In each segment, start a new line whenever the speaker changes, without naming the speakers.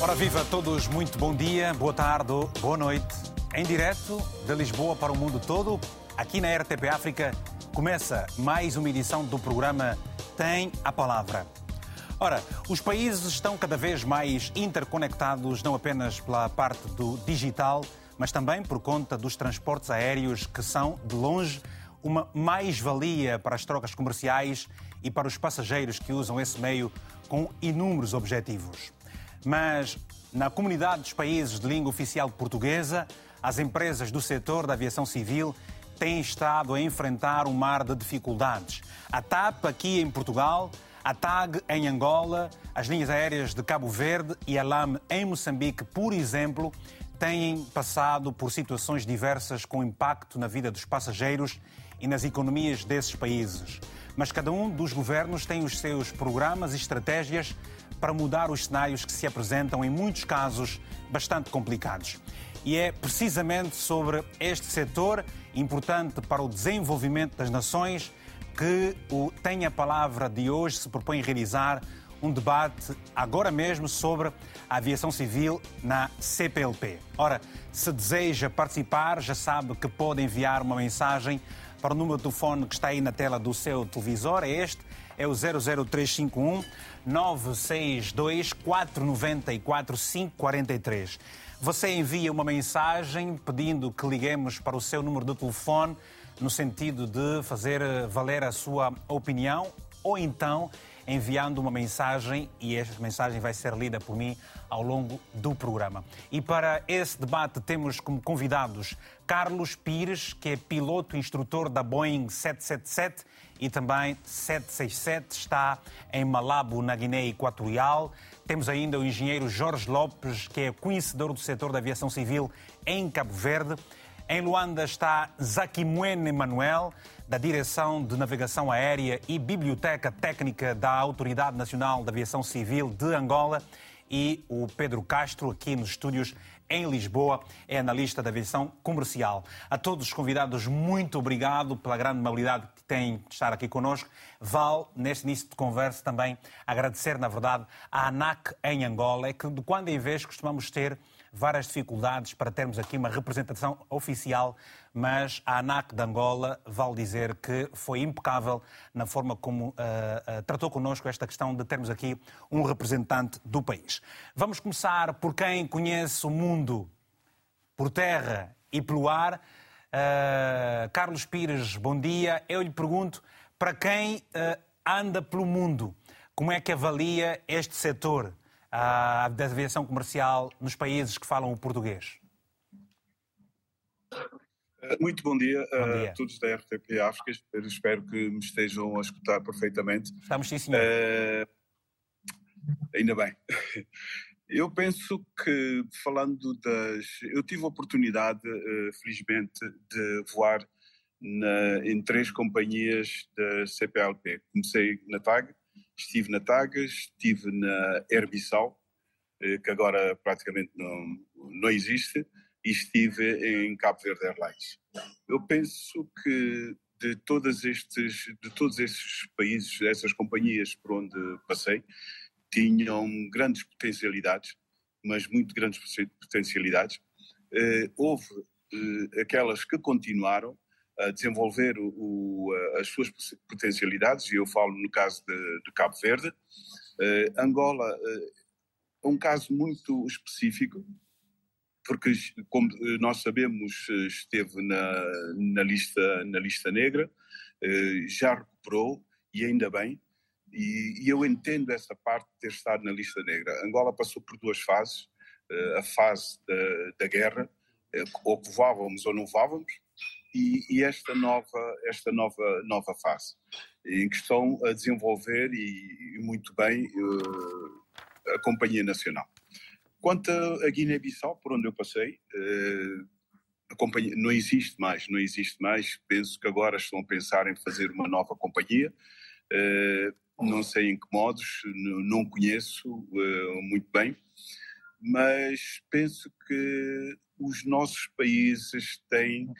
Ora viva a todos, muito bom dia, boa tarde, boa noite. Em direto de Lisboa para o mundo todo, aqui na RTP África, começa mais uma edição do programa Tem a Palavra. Ora, os países estão cada vez mais interconectados, não apenas pela parte do digital, mas também por conta dos transportes aéreos, que são, de longe, uma mais-valia para as trocas comerciais e para os passageiros que usam esse meio com inúmeros objetivos. Mas na comunidade dos países de língua oficial portuguesa, as empresas do setor da aviação civil têm estado a enfrentar um mar de dificuldades. A TAP aqui em Portugal, a TAG em Angola, as linhas aéreas de Cabo Verde e a LAM em Moçambique, por exemplo, têm passado por situações diversas com impacto na vida dos passageiros e nas economias desses países. Mas cada um dos governos tem os seus programas e estratégias para mudar os cenários que se apresentam, em muitos casos, bastante complicados. E é precisamente sobre este setor, importante para o desenvolvimento das nações, que o Tem a Palavra de hoje se propõe realizar um debate agora mesmo sobre a aviação civil na CPLP. Ora, se deseja participar, já sabe que pode enviar uma mensagem para o número de telefone que está aí na tela do seu televisor. É este, é o 00351 962 494 543. Você envia uma mensagem pedindo que liguemos para o seu número de telefone no sentido de fazer valer a sua opinião ou então enviando uma mensagem e esta mensagem vai ser lida por mim ao longo do programa. E para esse debate temos como convidados Carlos Pires, que é piloto instrutor da Boeing 777 e também 767, está em Malabo, na Guiné Equatorial. Temos ainda o engenheiro Jorge Lopes, que é conhecedor do setor da aviação civil em Cabo Verde. Em Luanda está Zakimwene Manuel, da Direção de Navegação Aérea e Biblioteca Técnica da Autoridade Nacional de Aviação Civil de Angola. E o Pedro Castro, aqui nos estúdios em Lisboa, é analista da aviação comercial. A todos os convidados, muito obrigado pela grande amabilidade que têm de estar aqui connosco. Val, neste início de conversa, também agradecer, na verdade, à ANAC em Angola, é que de quando em vez costumamos ter várias dificuldades para termos aqui uma representação oficial, mas a ANAC de Angola vale dizer que foi impecável na forma como uh, uh, tratou connosco esta questão de termos aqui um representante do país. Vamos começar por quem conhece o mundo por terra e pelo ar. Uh, Carlos Pires, bom dia. Eu lhe pergunto, para quem anda pelo mundo, como é que avalia este setor? Uh, da aviação comercial nos países que falam o português?
Muito bom dia, bom dia. a todos da RTP África. Espero que me estejam a escutar perfeitamente.
Estamos sim, senhor. Uh,
ainda bem. Eu penso que, falando das. Eu tive a oportunidade, felizmente, de voar na, em três companhias da CPLP. Comecei na TAG, estive na Tagas, estive na Herbissal, eh, que agora praticamente não, não existe, e estive em Cabo Verde Airlines. Eu penso que de, todos estes, de todos esses países, essas companhias por onde passei, tinham grandes potencialidades, mas muito grandes potencialidades. Eh, houve eh, aquelas que continuaram, a desenvolver o, o, as suas potencialidades, e eu falo no caso de, de Cabo Verde. Uh, Angola uh, é um caso muito específico, porque, como nós sabemos, esteve na, na, lista, na lista negra, uh, já recuperou, e ainda bem, e, e, eu entendo essa parte de ter estado na lista negra. Angola passou por duas fases, a fase da, da guerra, ou que voávamos ou não voávamos, e, e, esta nova esta nova nova fase em que estão a desenvolver e, e muito bem uh, a companhia nacional. Quanto a Guiné-Bissau, por onde eu passei, uh, a companhia não existe mais, não existe mais. Penso que agora estão a pensar em fazer uma nova companhia. Uh, não sei em que modos, não conheço muito bem, mas penso que os nossos países têm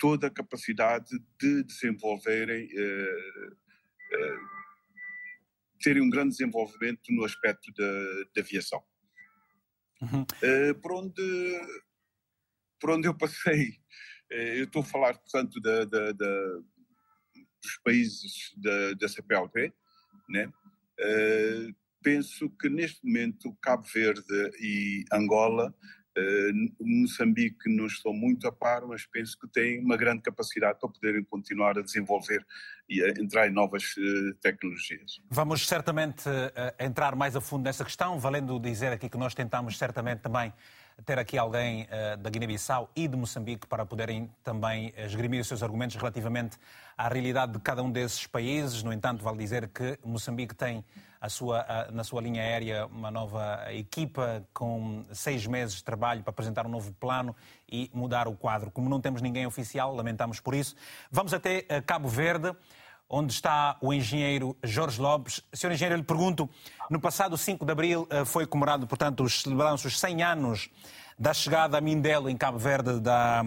toda a capacidade de desenvolverem, uh, uh, terem um grande desenvolvimento no aspecto da, da aviação. uhum. uh, por, onde, por onde eu passei. Uh, eu estou a falar, portanto, da, da, da, dos países da, da CPLP, né? Penso que neste momento Cabo Verde e Angola Uh, Moçambique não estou muito a par, mas penso que tem uma grande capacidade para poderem continuar a desenvolver e a entrar em novas uh, tecnologias.
Vamos certamente uh, entrar mais a fundo nessa questão, valendo dizer aqui que nós tentamos certamente também ter aqui alguém uh, da Guiné-Bissau e de Moçambique para poderem também esgrimir os seus argumentos relativamente à realidade de cada um desses países. No entanto, vale dizer que Moçambique tem a sua, a, na sua linha aérea uma nova equipa com seis meses de trabalho para apresentar um novo plano e mudar o quadro. Como não temos ninguém oficial, lamentamos por isso. Vamos até uh, Cabo Verde onde está o engenheiro Jorge Lopes. Senhor engenheiro, lhe pergunto, no passado 5 de abril eh, foi comemorado, portanto, os celebraram-se os 100 anos da chegada a Mindelo, em Cabo Verde, da,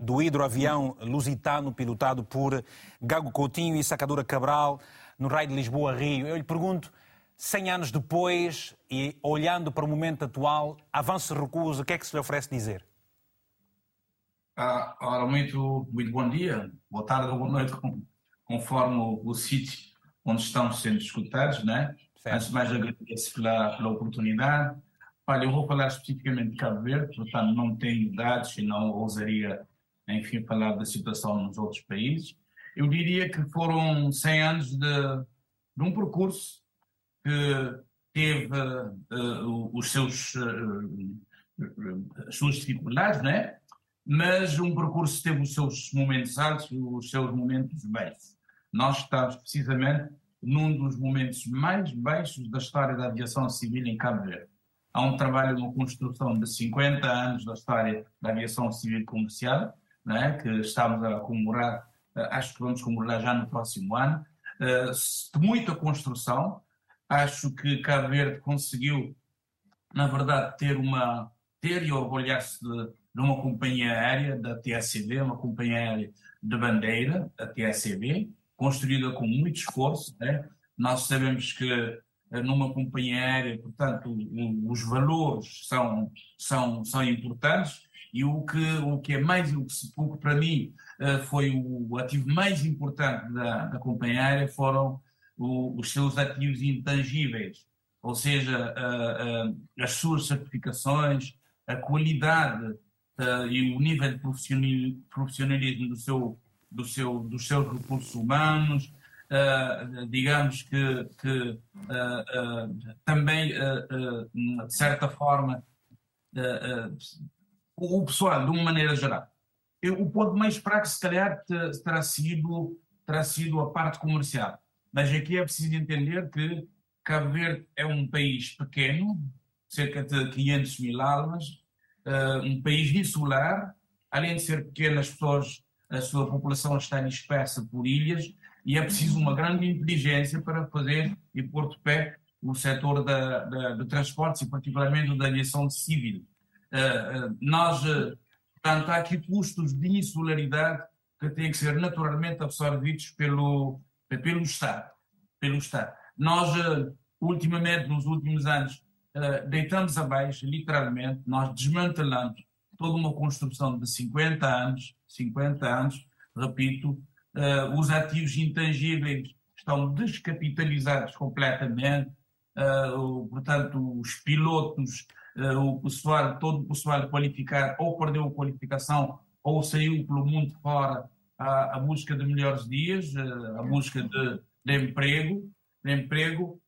do hidroavião lusitano pilotado por Gago Coutinho e Sacadura Cabral, no raio de Lisboa-Rio. Eu lhe pergunto, 100 anos depois e olhando para o momento atual, avanço recuso, o que é que se lhe oferece dizer?
Ah, ora, muito, muito bom dia, boa tarde ou boa noite, conforme o, o sítio onde estamos sendo escutados, né? Certo. Antes de mais, agradeço pela, pela oportunidade. Olha, eu vou falar especificamente de Cabo Verde, portanto, não tenho dados e não ousaria, enfim, falar da situação nos outros países. Eu diria que foram 100 anos de, de um percurso que teve uh, os seus, uh, as suas dificuldades, né? mas um percurso teve os seus momentos altos e os seus momentos baixos. Nós estamos precisamente num dos momentos mais baixos da história da aviação civil em Cabo Verde. Há um trabalho, uma construção de 50 anos da história da aviação civil comercial, né, que estamos a comemorar, eh, acho que vamos comemorar já no próximo ano, eh, de muita construção. Acho que Cabo Verde conseguiu, na verdade, ter uma ter e orgulhar-se de, de uma companhia aérea da TSB, uma companhia aérea de bandeira, a TSB, construída com muito esforço. Né? Nós sabemos que eh, numa companhia aérea, portanto, os valores são, são, são importantes e o que, o que é mais, o que, o que para mim eh, foi o ativo mais importante da, da companhia aérea foram os seus ativos intangíveis, ou seja, as suas certificações, a qualidade e o nível de profissionalismo do seu do seu, dos seus recursos humanos, uh, digamos que, que uh, uh, também, de certa forma, o pessoal, de uma maneira geral. Eu, o ponto mais fraco, se calhar, terá sido, terá sido a parte comercial. Mas aqui é preciso entender que Cabo Verde é um país pequeno, cerca de 500 mil almas, um país insular, além de ser pequeno, as pessoas a sua população está dispersa por ilhas e é preciso uma grande inteligência para fazer e pôr de pé o setor de transportes e particularmente da aviação civil. Uh, uh, nós, uh, portanto, há aqui custos de insularidade que têm que ser naturalmente absorvidos pelo, pelo Estado. Pelo Estado. Nós, ultimamente, nos últimos anos, deitamos abaixo, literalmente, nós desmantelamos toda uma construção de 50 anos, 50 anos, repito, os ativos intangíveis estão descapitalizados completamente, portanto, os pilotos, o pessoal, todo o pessoal qualificado ou perdeu a qualificação ou saiu pelo mundo fora à, à busca de melhores dias, à busca de, de emprego, de emprego.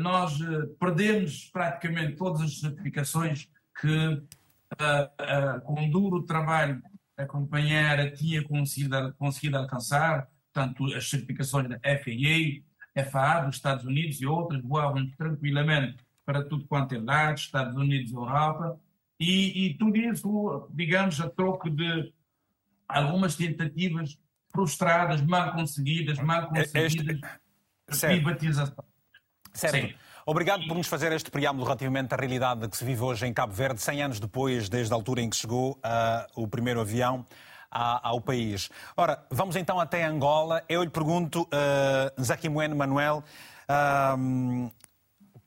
nós perdemos praticamente todas as certificações que com duro trabalho a companheira tinha conseguido, conseguido alcançar, tanto as certificações da FAA, FAA dos Estados Unidos e outras voavam tranquilamente para tudo quanto é lado, Estados Unidos Europa, e, e tudo isso, digamos, a troco de algumas tentativas frustradas, mal conseguidas, mal é, conseguidas, este... privatização.
Certo. Sim. Obrigado por nos fazer este preâmbulo relativamente à realidade que se vive hoje em Cabo Verde, 100 anos depois, desde a altura em que chegou uh, o primeiro avião ao país. Ora, vamos então até Angola. Eu lhe pergunto, uh, Zaquimoen Manuel, uh,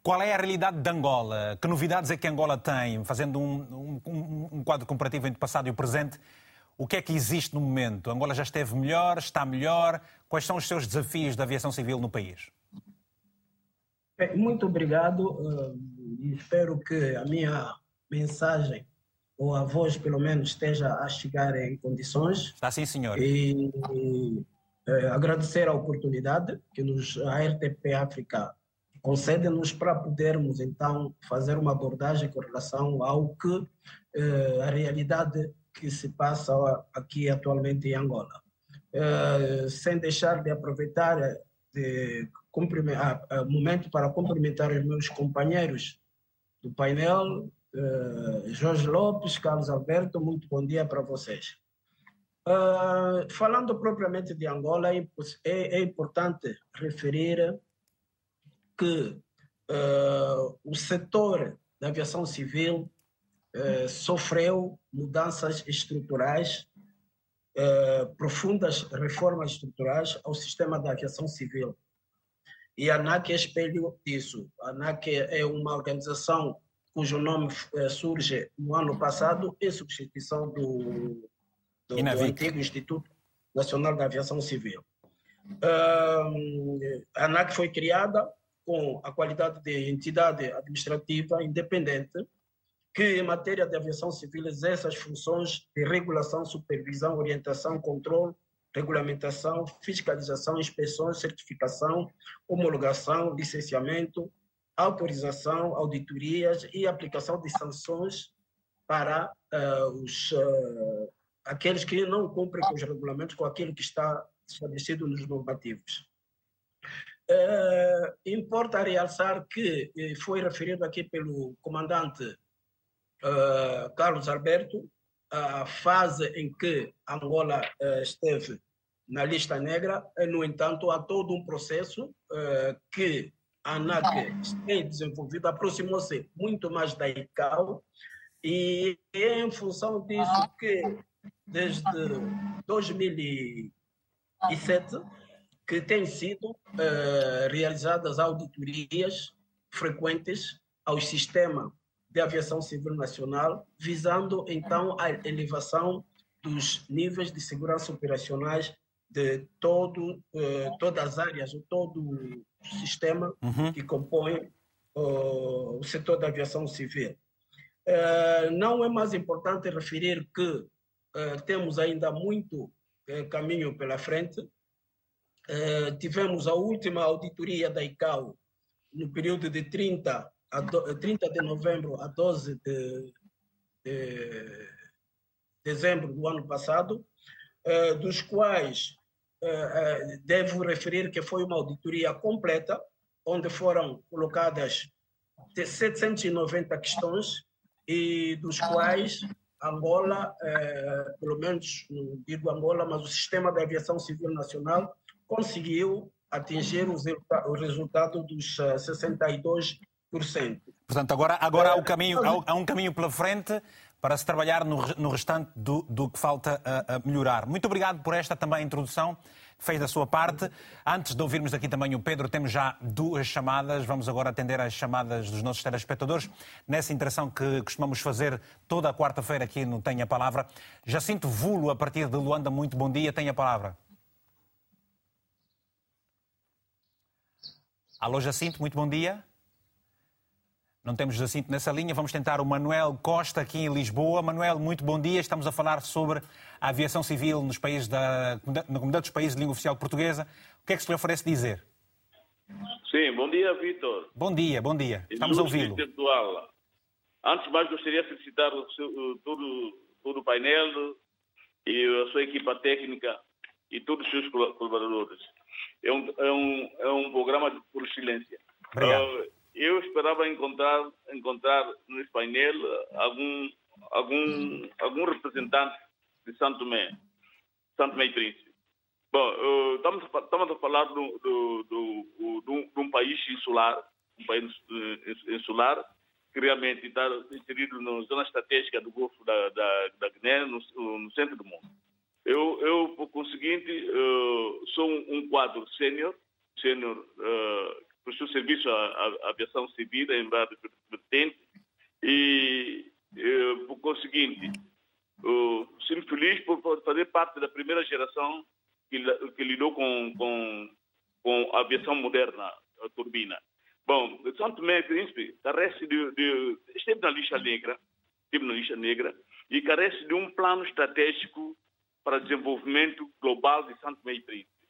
Qual é a realidade de Angola? Que novidades é que Angola tem? Fazendo um, um, um quadro comparativo entre o passado e o presente, o que é que existe no momento? Angola já esteve melhor? Está melhor? Quais são os seus desafios da aviação civil no país?
Muito obrigado e espero que a minha mensagem ou a voz, pelo menos, esteja a chegar em condições.
Está sim, senhor.
E, e é, agradecer a oportunidade que nos, a RTP África concede-nos para podermos, então, fazer uma abordagem com relação ao que é, a realidade que se passa aqui atualmente em Angola. É, sem deixar de aproveitar de, o momento para cumprimentar os meus companheiros do painel, Jorge Lopes, Carlos Alberto, muito bom dia para vocês. Uh, falando propriamente de Angola, é, é, é importante referir que uh, o setor da aviação civil sofreu mudanças estruturais, profundas reformas estruturais ao sistema da aviação civil. E a ANAC é espelho disso. A ANAC é uma organização cujo nome surge no ano passado em substituição do, do, do antigo Instituto Nacional da Aviação Civil. a ANAC foi criada com a qualidade de entidade administrativa independente que, em matéria de aviação civil, exerce as funções de regulação, supervisão, orientação, controle, regulamentação, fiscalização, inspeções, certificação, homologação, licenciamento, autorização, auditorias e aplicação de sanções para uh, os, uh, aqueles que não cumprem com os regulamentos, com aquilo que está estabelecido nos normativos. Uh, importa realçar que foi referido aqui pelo comandante Carlos Alberto a fase em que Angola esteve na lista negra, no entanto, há todo um processo que a ANAC tem desenvolvido, aproximou-se muito mais da ICAO e é em função disso que desde 2007 que têm sido uh, realizadas auditoриas frequentes ao sistema de aviação civil nacional, visando então a elevação dos níveis de segurança operacionais de todo, uh, todas as áreas, todo o sistema uhum. que compõe o setor da aviação civil. Uh, não é mais importante referir que temos ainda muito caminho pela frente. Tivemos a última auditoria da ICAO no período de 30, a do, 30 de novembro a 12 de, de dezembro do ano passado, dos quais eh, eh, devo referir que foi uma auditoria completa, onde foram colocadas 790 questões, e dos quais Angola, eh, pelo menos não digo Angola, mas o sistema da aviação civil nacional conseguiu atingir o, o resultado dos 62%.
Portanto, agora, agora há, um caminho, há um caminho pela frente para se trabalhar no, no restante do, do, que falta a, a, melhorar. Muito obrigado por esta também introdução que fez da sua parte. Antes de ouvirmos aqui também o Pedro, temos já duas chamadas. Vamos agora atender às chamadas dos nossos telespectadores. Nessa interação que costumamos fazer toda a quarta-feira aqui no Tenha a Palavra. Jacinto Vulo, a partir de Luanda, muito bom dia. Tenha a palavra. Alô, Jacinto, muito bom dia. Não temos Jacinto nessa linha. Vamos tentar o Manuel Costa aqui em Lisboa. Manuel, muito bom dia. Estamos a falar sobre a aviação civil nos países da, na comunidade dos países de língua oficial portuguesa. O que é que se lhe oferece dizer?
Sim, bom dia, Vitor.
Bom dia, bom dia. Estamos a ouvi-lo.
Antes de mais, gostaria de felicitar o seu, todo, todo o painel e a sua equipa técnica e todos os seus colaboradores. É um, é um, é um programa por excelência.
Obrigado. Uh,
eu esperava encontrar, encontrar nesse painel algum, algum, algum representante de Santo Tomé, Santo Tomé e Príncipe. Bom, estamos, estamos a falar do, do, do, do, de um país insular, um país uh, insular, que realmente está inserido na zona estratégica do Golfo da, da, da Guiné, no, no, centro do mundo. Eu, eu por conseguinte, uh, sou um, quadro sênior, sênior uh, prestou serviço à, à, aviação civil em várias vertentes e, e por conseguinte, sinto feliz por fazer parte da primeira geração que, que lidou com, com, com a aviação moderna, a turbina. Bom, São Tomé e Príncipe carece de, de, esteve na lista negra, esteve na lista negra e carece de um plano estratégico para desenvolvimento global de Tomé e Príncipe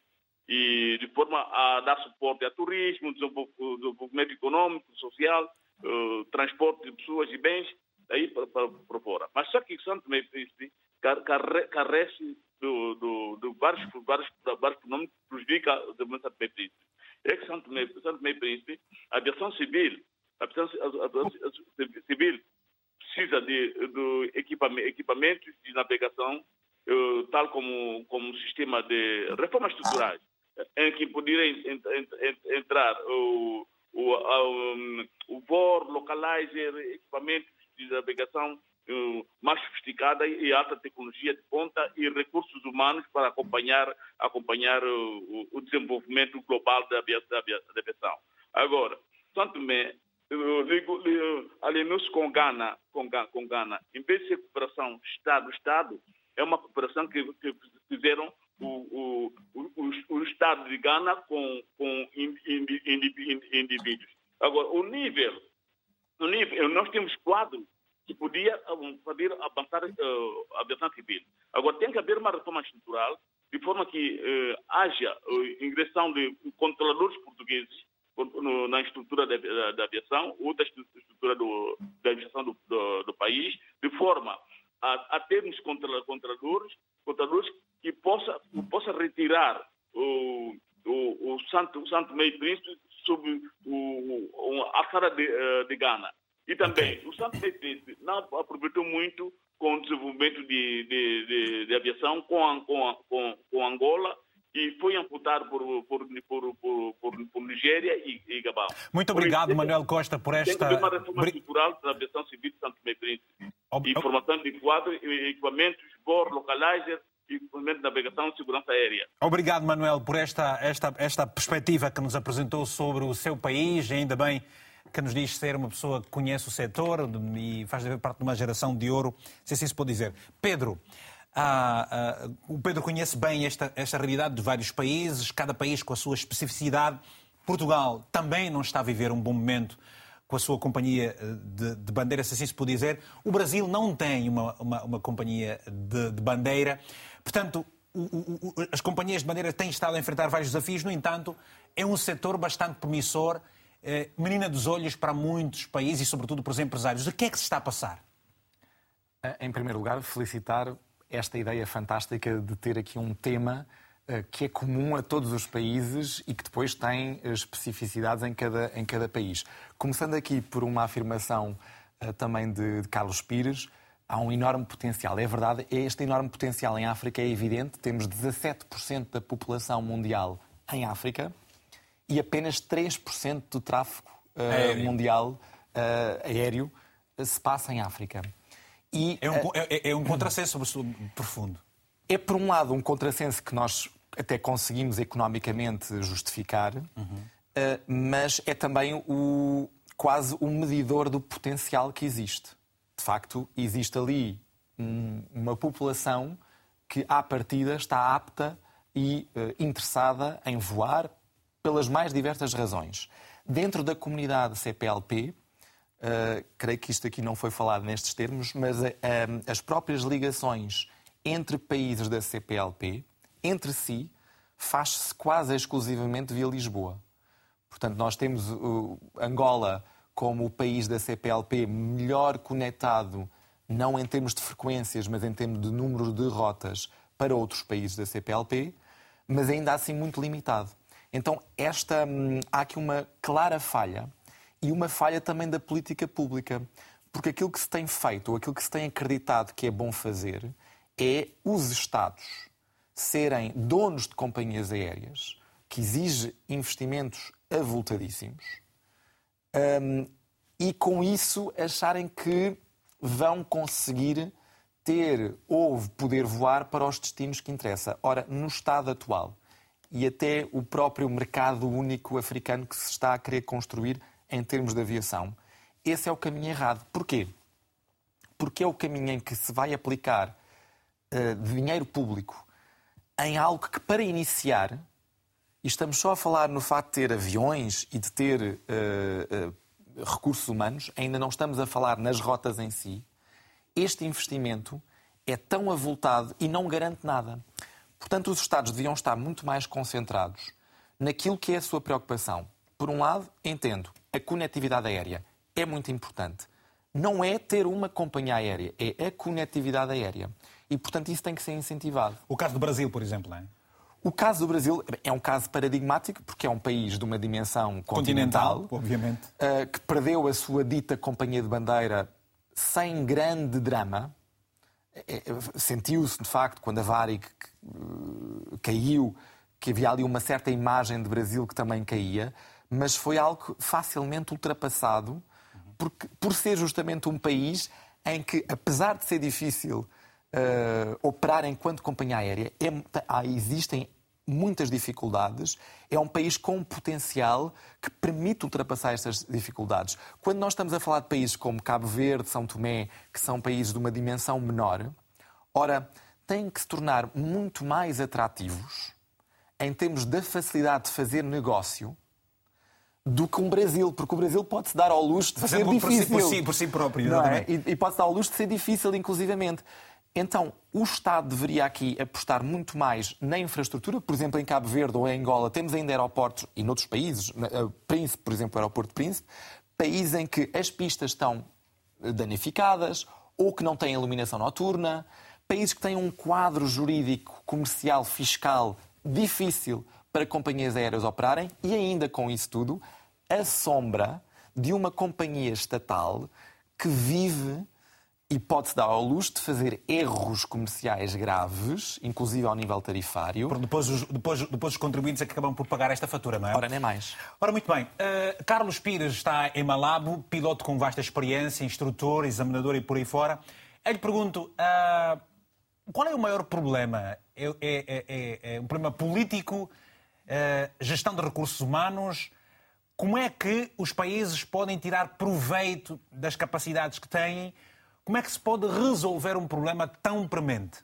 e de forma a dar suporte a turismo, desenvolvimento econômico, social, uh, transporte de pessoas e bens, aí para, para, para fora. Mas só que Santo e Príncipe carece do, do, do vários, vários, vários fenômenos que prejudica o desenvolvimento de Santo e Príncipe. É que Santo Tomé, Santo e Príncipe, a aviação civil, a a aviação civil precisa de, de equipamentos de navegação, uh, tal como, como sistema de reformas estruturais em que poderia entrar o, o, o, o VOR, localizer, equipamentos de navegação mais sofisticada e alta tecnologia de ponta e recursos humanos para acompanhar, acompanhar o, o desenvolvimento global da aviação. Agora, Santo Tomé, aliamos com Gana, com Gana, com Gana, em vez de ser cooperação Estado-Estado, é uma cooperação que, que fizeram o, o, o, o, Estado de Gana com, com indivíduos. Agora, o nível, o nível, nós temos quadro que podia fazer avançar uh, a aviação civil. Agora, tem que haver uma reforma estrutural de forma que uh, haja uh, ingressão de controladores portugueses no, na estrutura da, da, aviação ou da estrutura do, da administração do, do, do, país, de forma a, a termos controladores, controladores que possa, possa retirar o, o, o Santo, o Santo Meio Príncipe sob o, a alçada de, uh, de Gana. E também, okay. o Santo Meio Príncipe não aproveitou muito com o desenvolvimento de, de, de, de aviação com, com, com, com Angola e foi amputado por, por, por, por, por, por Nigéria e, e, Gabão.
Muito obrigado, isso, Manuel Costa, por esta... Tem
uma reforma estrutural da aviação civil de Santo Meio Príncipe. Ob... Informação de quadro, equipamentos, BOR, localizer, e de navegação e segurança aérea.
Obrigado, Manuel, por esta, esta, esta perspectiva que nos apresentou sobre o seu país, e ainda bem que nos diz ser uma pessoa que conhece o setor e faz parte de uma geração de ouro, se assim se pode dizer. Pedro, ah, ah, o Pedro conhece bem esta, esta realidade de vários países, cada país com a sua especificidade. Portugal também não está a viver um bom momento com a sua companhia eh, de, de bandeira, se assim se pode dizer. O Brasil não tem uma, uma, uma companhia de, de bandeira. Portanto, o, o, as companhias de madeira têm estado a enfrentar vários desafios, no entanto, é um setor bastante promissor, eh, menina dos olhos para muitos países e, sobretudo, para os empresários. O que é que se está a passar?
Eh, em primeiro lugar, felicitar esta ideia fantástica de ter aqui um tema eh, que é comum a todos os países e que depois tem eh, especificidades em cada, em cada país. Começando aqui por uma afirmação uh, também de, de Carlos Pires, há um enorme potencial. É verdade, este enorme potencial em África é evidente. Temos 17% da população mundial em África e apenas 3% do tráfego uh, mundial uh, aéreo se passa em África.
E, é, um, uh, é, é um contrassenso profundo.
É, por um lado, um contrassenso que nós até conseguimos economicamente justificar, uhum. mas é também o, quase o medidor do potencial que existe de facto, existe ali um, uma população que, à partida, está apta e uh, interessada em voar pelas mais diversas razões. Dentro da comunidade CPLP, uh, eh, creio que isto aqui não foi falado nestes termos, mas uh, as próprias ligações entre países da CPLP, entre si, faz-se quase exclusivamente via Lisboa. Portanto, nós temos Angola como o país da CPLP melhor conectado, não em termos de frequências, mas em termos de número de rotas para outros países da CPLP, mas ainda assim muito limitado. Então, esta, hum, há aqui uma clara falha e uma falha também da política pública. Porque aquilo que se tem feito, ou aquilo que se tem acreditado que é bom fazer, é os Estados serem donos de companhias aéreas, que exige investimentos avultadíssimos, um, e com isso acharem que vão conseguir ter ou poder voar para os destinos que interessa. Ora, no estado atual, e até o próprio mercado único africano que se está a querer construir em termos de aviação. Esse é o caminho errado. Porquê? Porque é o caminho em que se vai aplicar uh, dinheiro público em algo que, para iniciar, e estamos só a falar no facto de ter aviões e de ter uh, uh, recursos humanos, ainda não estamos a falar nas rotas em si. Este investimento é tão avultado e não garante nada. Portanto, os Estados deviam estar muito mais concentrados naquilo que é a sua preocupação. Por um lado, entendo, a conectividade aérea é muito importante. Não é ter uma companhia aérea, é a conectividade aérea. E, portanto, isso tem que ser incentivado.
O caso do Brasil, por exemplo, não é?
O caso do Brasil é um caso paradigmático, porque é um país de uma dimensão continental,
continental obviamente.
Uh, que perdeu a sua dita companhia de bandeira sem grande drama. É, é, sentiu-se, de facto, quando a Varig caiu, que havia ali uma certa imagem de Brasil que também caía, mas foi algo facilmente ultrapassado, porque, por ser justamente um país em que, apesar de ser difícil uh, operar enquanto companhia aérea, é, existem muitas dificuldades. É um país com um potencial que permite ultrapassar estas dificuldades. Quando nós estamos a falar de países como Cabo Verde, São Tomé, que são países de uma dimensão menor, ora, têm que se tornar muito mais atrativos em termos da facilidade de fazer negócio do que um Brasil, porque o Brasil pode-se dar ao luxo de Fazer ser difícil.
Por si, por si próprio.
É? E, e pode-se dar ao luxo de ser difícil, inclusivamente. Então, o Estado deveria aqui apostar muito mais na infraestrutura. Por exemplo, em Cabo Verde ou em Angola temos ainda aeroportos, e noutros países, Príncipe, por exemplo, o aeroporto de Príncipe, países em que as pistas estão eh, danificadas ou que não têm iluminação noturna, países que têm um quadro jurídico, comercial, fiscal difícil para companhias aéreas operarem e ainda com isso tudo, a sombra de uma companhia estatal que vive e pode-se dar ao luxo de fazer erros comerciais graves, inclusive ao nível tarifário.
Porque depois os, depois, depois os contribuintes é que acabam por pagar esta fatura, não é?
Ora, nem mais.
Ora, muito bem. Uh, Carlos Pires está em Malabo, piloto com vasta experiência, instrutor, examinador e por aí fora. Eu lhe pergunto, uh, qual é o maior problema? É, é, é, é, é um problema político, gestão de recursos humanos? Como é que os países podem tirar proveito das capacidades que têm? Como é que se pode resolver um problema tão premente?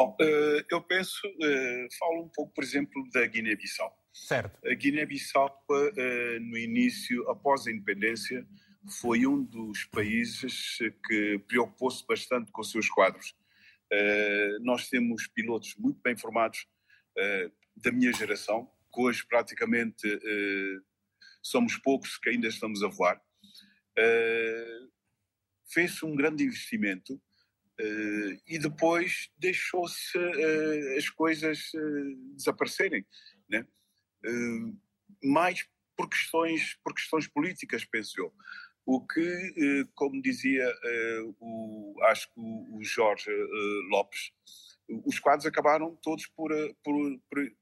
Bom, eh, eu penso, eh, falo um pouco, por exemplo, da Guiné-Bissau.
Certo.
A Guiné-Bissau, eh, no início, após a independência, foi um dos países que preocupou-se bastante com os seus quadros. Nós temos pilotos muito bem formados da minha geração, que hoje praticamente somos poucos que ainda estamos a voar. Uh, fez um grande investimento uh, e depois deixou-se uh, as coisas desaparecerem, né? mais por questões, por questões políticas, penso eu. O que, como dizia, o, acho que o Jorge Lopes, os quadros acabaram todos por, por, por,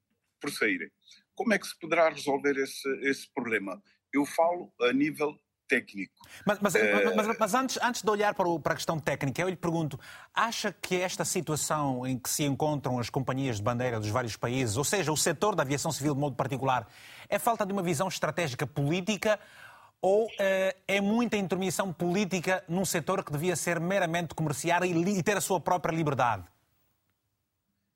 por saírem. Como é que se poderá resolver esse, esse problema? Eu falo a nível técnico.
Mas, mas, é... mas, mas, antes, antes de olhar para, o, para a questão técnica, eu lhe pergunto: acha que esta situação em que se encontram as companhias de bandeira dos vários países, ou seja, o setor da aviação civil de modo particular, é falta de uma visão estratégica política? Ou é, é muita intermissão política num setor que devia ser meramente comercial e, e ter a sua própria liberdade?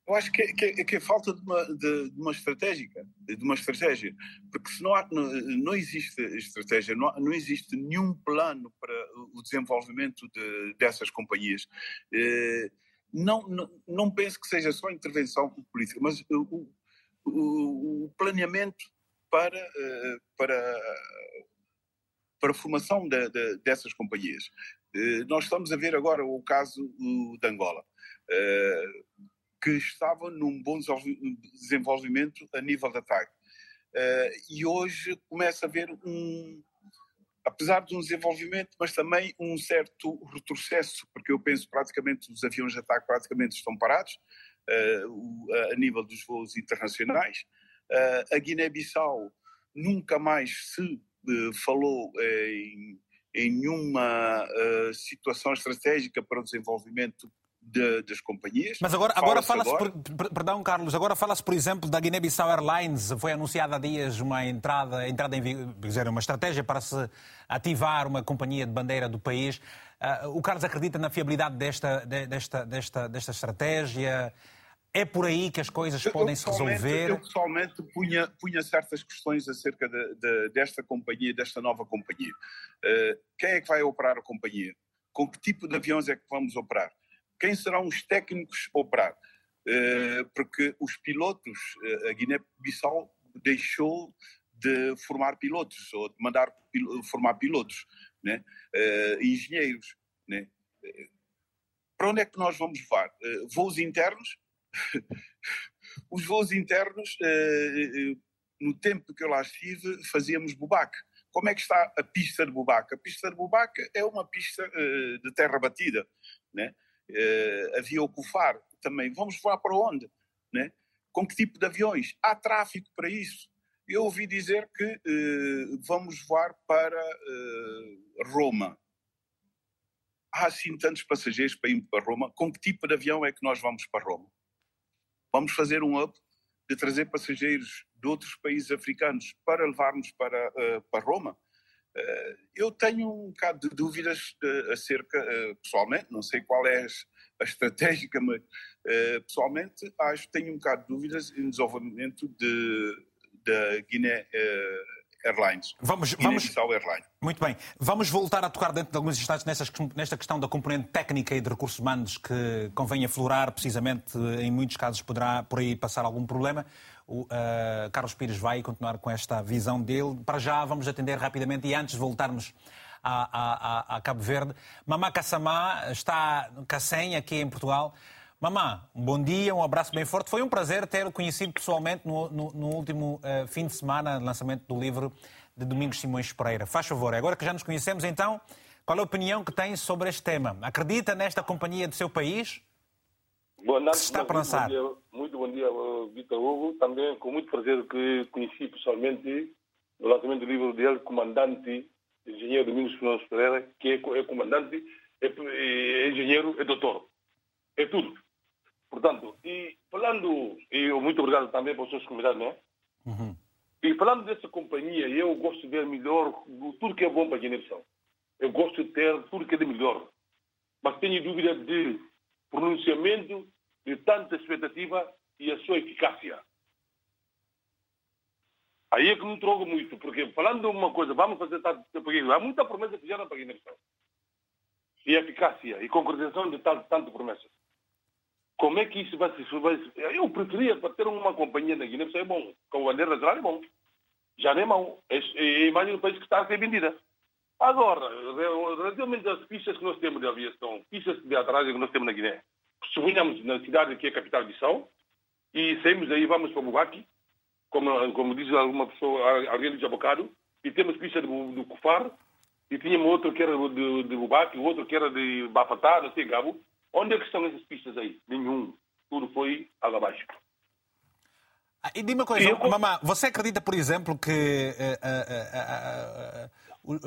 Eu acho que, que, que é falta de uma, de, de, uma estratégica, de uma estratégia, porque se não, há, não, não existe estratégia, não, não existe nenhum plano para o desenvolvimento de, dessas companhias. Eh, não, não, não penso que seja só intervenção política, mas o, o, o planeamento para, eh, para, para a formação de, de, dessas companhias. Eh, nós estamos a ver agora o caso de Angola que estavam num bom desenvolvimento a nível de ataque. Uh, e hoje começa a haver um, apesar de um desenvolvimento, mas também um certo retrocesso, porque eu penso praticamente os aviões de ataque praticamente estão parados uh, a nível dos voos internacionais. Uh, a Guiné-Bissau nunca mais se falou em, em nenhuma situação estratégica para o desenvolvimento de, das companhias.
Mas agora, agora fala-se, agora... perdão, Carlos, agora fala-se, por exemplo, da Guiné-Bissau Airlines. Foi anunciada há dias uma entrada, entrada em dizer, uma estratégia para se ativar uma companhia de bandeira do país. Uh, o Carlos acredita na fiabilidade desta, desta, desta, desta estratégia? É por aí que as coisas eu, podem se resolver?
Eu pessoalmente punha, punha certas questões acerca de, de, desta companhia, desta nova companhia. Uh, quem é que vai operar a companhia? Com que tipo de aviões é que vamos operar? Quem serão os técnicos operar? Uh, porque os pilotos, uh, a Guiné-Bissau deixou de formar pilotos, ou de mandar formar pilotos, né? Uh, engenheiros. Né? para onde é que nós vamos levar? voos internos? Os voos internos, no tempo que eu lá estive, fazíamos bubaque. Como é que está a pista de bubaque? A pista de bubaque é uma pista de terra batida, né? Uh, havia o CUFAR também. Vamos voar para onde? Né? Com que tipo de aviões? Há tráfico para isso? Eu ouvi dizer que uh, vamos voar para uh, Roma. Há assim tantos passageiros para ir para Roma. Com que tipo de avião é que nós vamos para Roma? Vamos fazer um up de trazer passageiros de outros países africanos para levarmos para, para Roma? Eh, eu tenho um bocado de dúvidas eh, acerca, eh, pessoalmente, não sei qual é a estratégica, mas pessoalmente acho que tenho um bocado de dúvidas no desenvolvimento de, da Guiné Airlines.
Vamos, vamos, Airlines. Muito bem. Vamos voltar a tocar dentro de alguns instantes nesta questão da componente técnica e de recursos humanos que convém aflorar, precisamente, em muitos casos poderá por aí passar algum problema. O, uh, Carlos Pires vai continuar com esta visão dele. Para já vamos atender rapidamente e antes de voltarmos a, a, a Cabo Verde, Mamá Kassamá está Cassem, aqui em Portugal. Mamá, um bom dia, um abraço bem forte. Foi um prazer ter o conhecido pessoalmente no, no, no último uh, fim de semana, lançamento do livro de Domingos Simões Pereira. Faz favor, agora que já nos conhecemos, então, qual é a opinião que tem sobre este tema? Acredita nesta companhia do seu país?
Boa noite,
se está para lançar?
Muito bom dia, Vitor Hugo. Também com muito prazer que conheci pessoalmente no lançamento do livro dele, comandante, engenheiro Domingos Simões Pereira, que é, é comandante, é, é engenheiro, é doutor. É tudo. Portanto, e falando, e muito obrigado também para os seus convidados, não é? Uhum. E falando dessa companhia, eu gosto de ver melhor tudo que é bom para a Guiné-Bissau. Eu gosto de ter tudo que é de melhor. Mas tenho dúvida de pronunciamento de tanta expectativa e a sua eficácia. Aí é que me troco muito, porque falando uma coisa, vamos fazer tanto há muita promessa que já não a Guiné-Bissau. E eficácia e concretização de tantas tanto promessas. Como é que isso vai se... Eu preferia para ter uma companhia na Guiné-Bissau é bom. Com a bandeira nacional é bom. Já nem é mau. É, é do país que está a ser vendida. Agora, relativamente às pistas que nós temos de aviação, pistas de atrás que nós temos na Guiné, suponhamos na cidade que é a capital de São, e saímos aí, vamos para Bubaki, como, como diz alguma pessoa, alguém de Abocado, e temos pistas do, do Cufar, e tínhamos outro que era de, de Bubaki, outro que era de Bafatá, não sei, Gabo. Onde é que estão essas pistas aí? Nenhum. Tudo foi água abaixo.
Ah, e diga uma coisa, eu... Mamá, você acredita, por exemplo, que uh, uh, uh,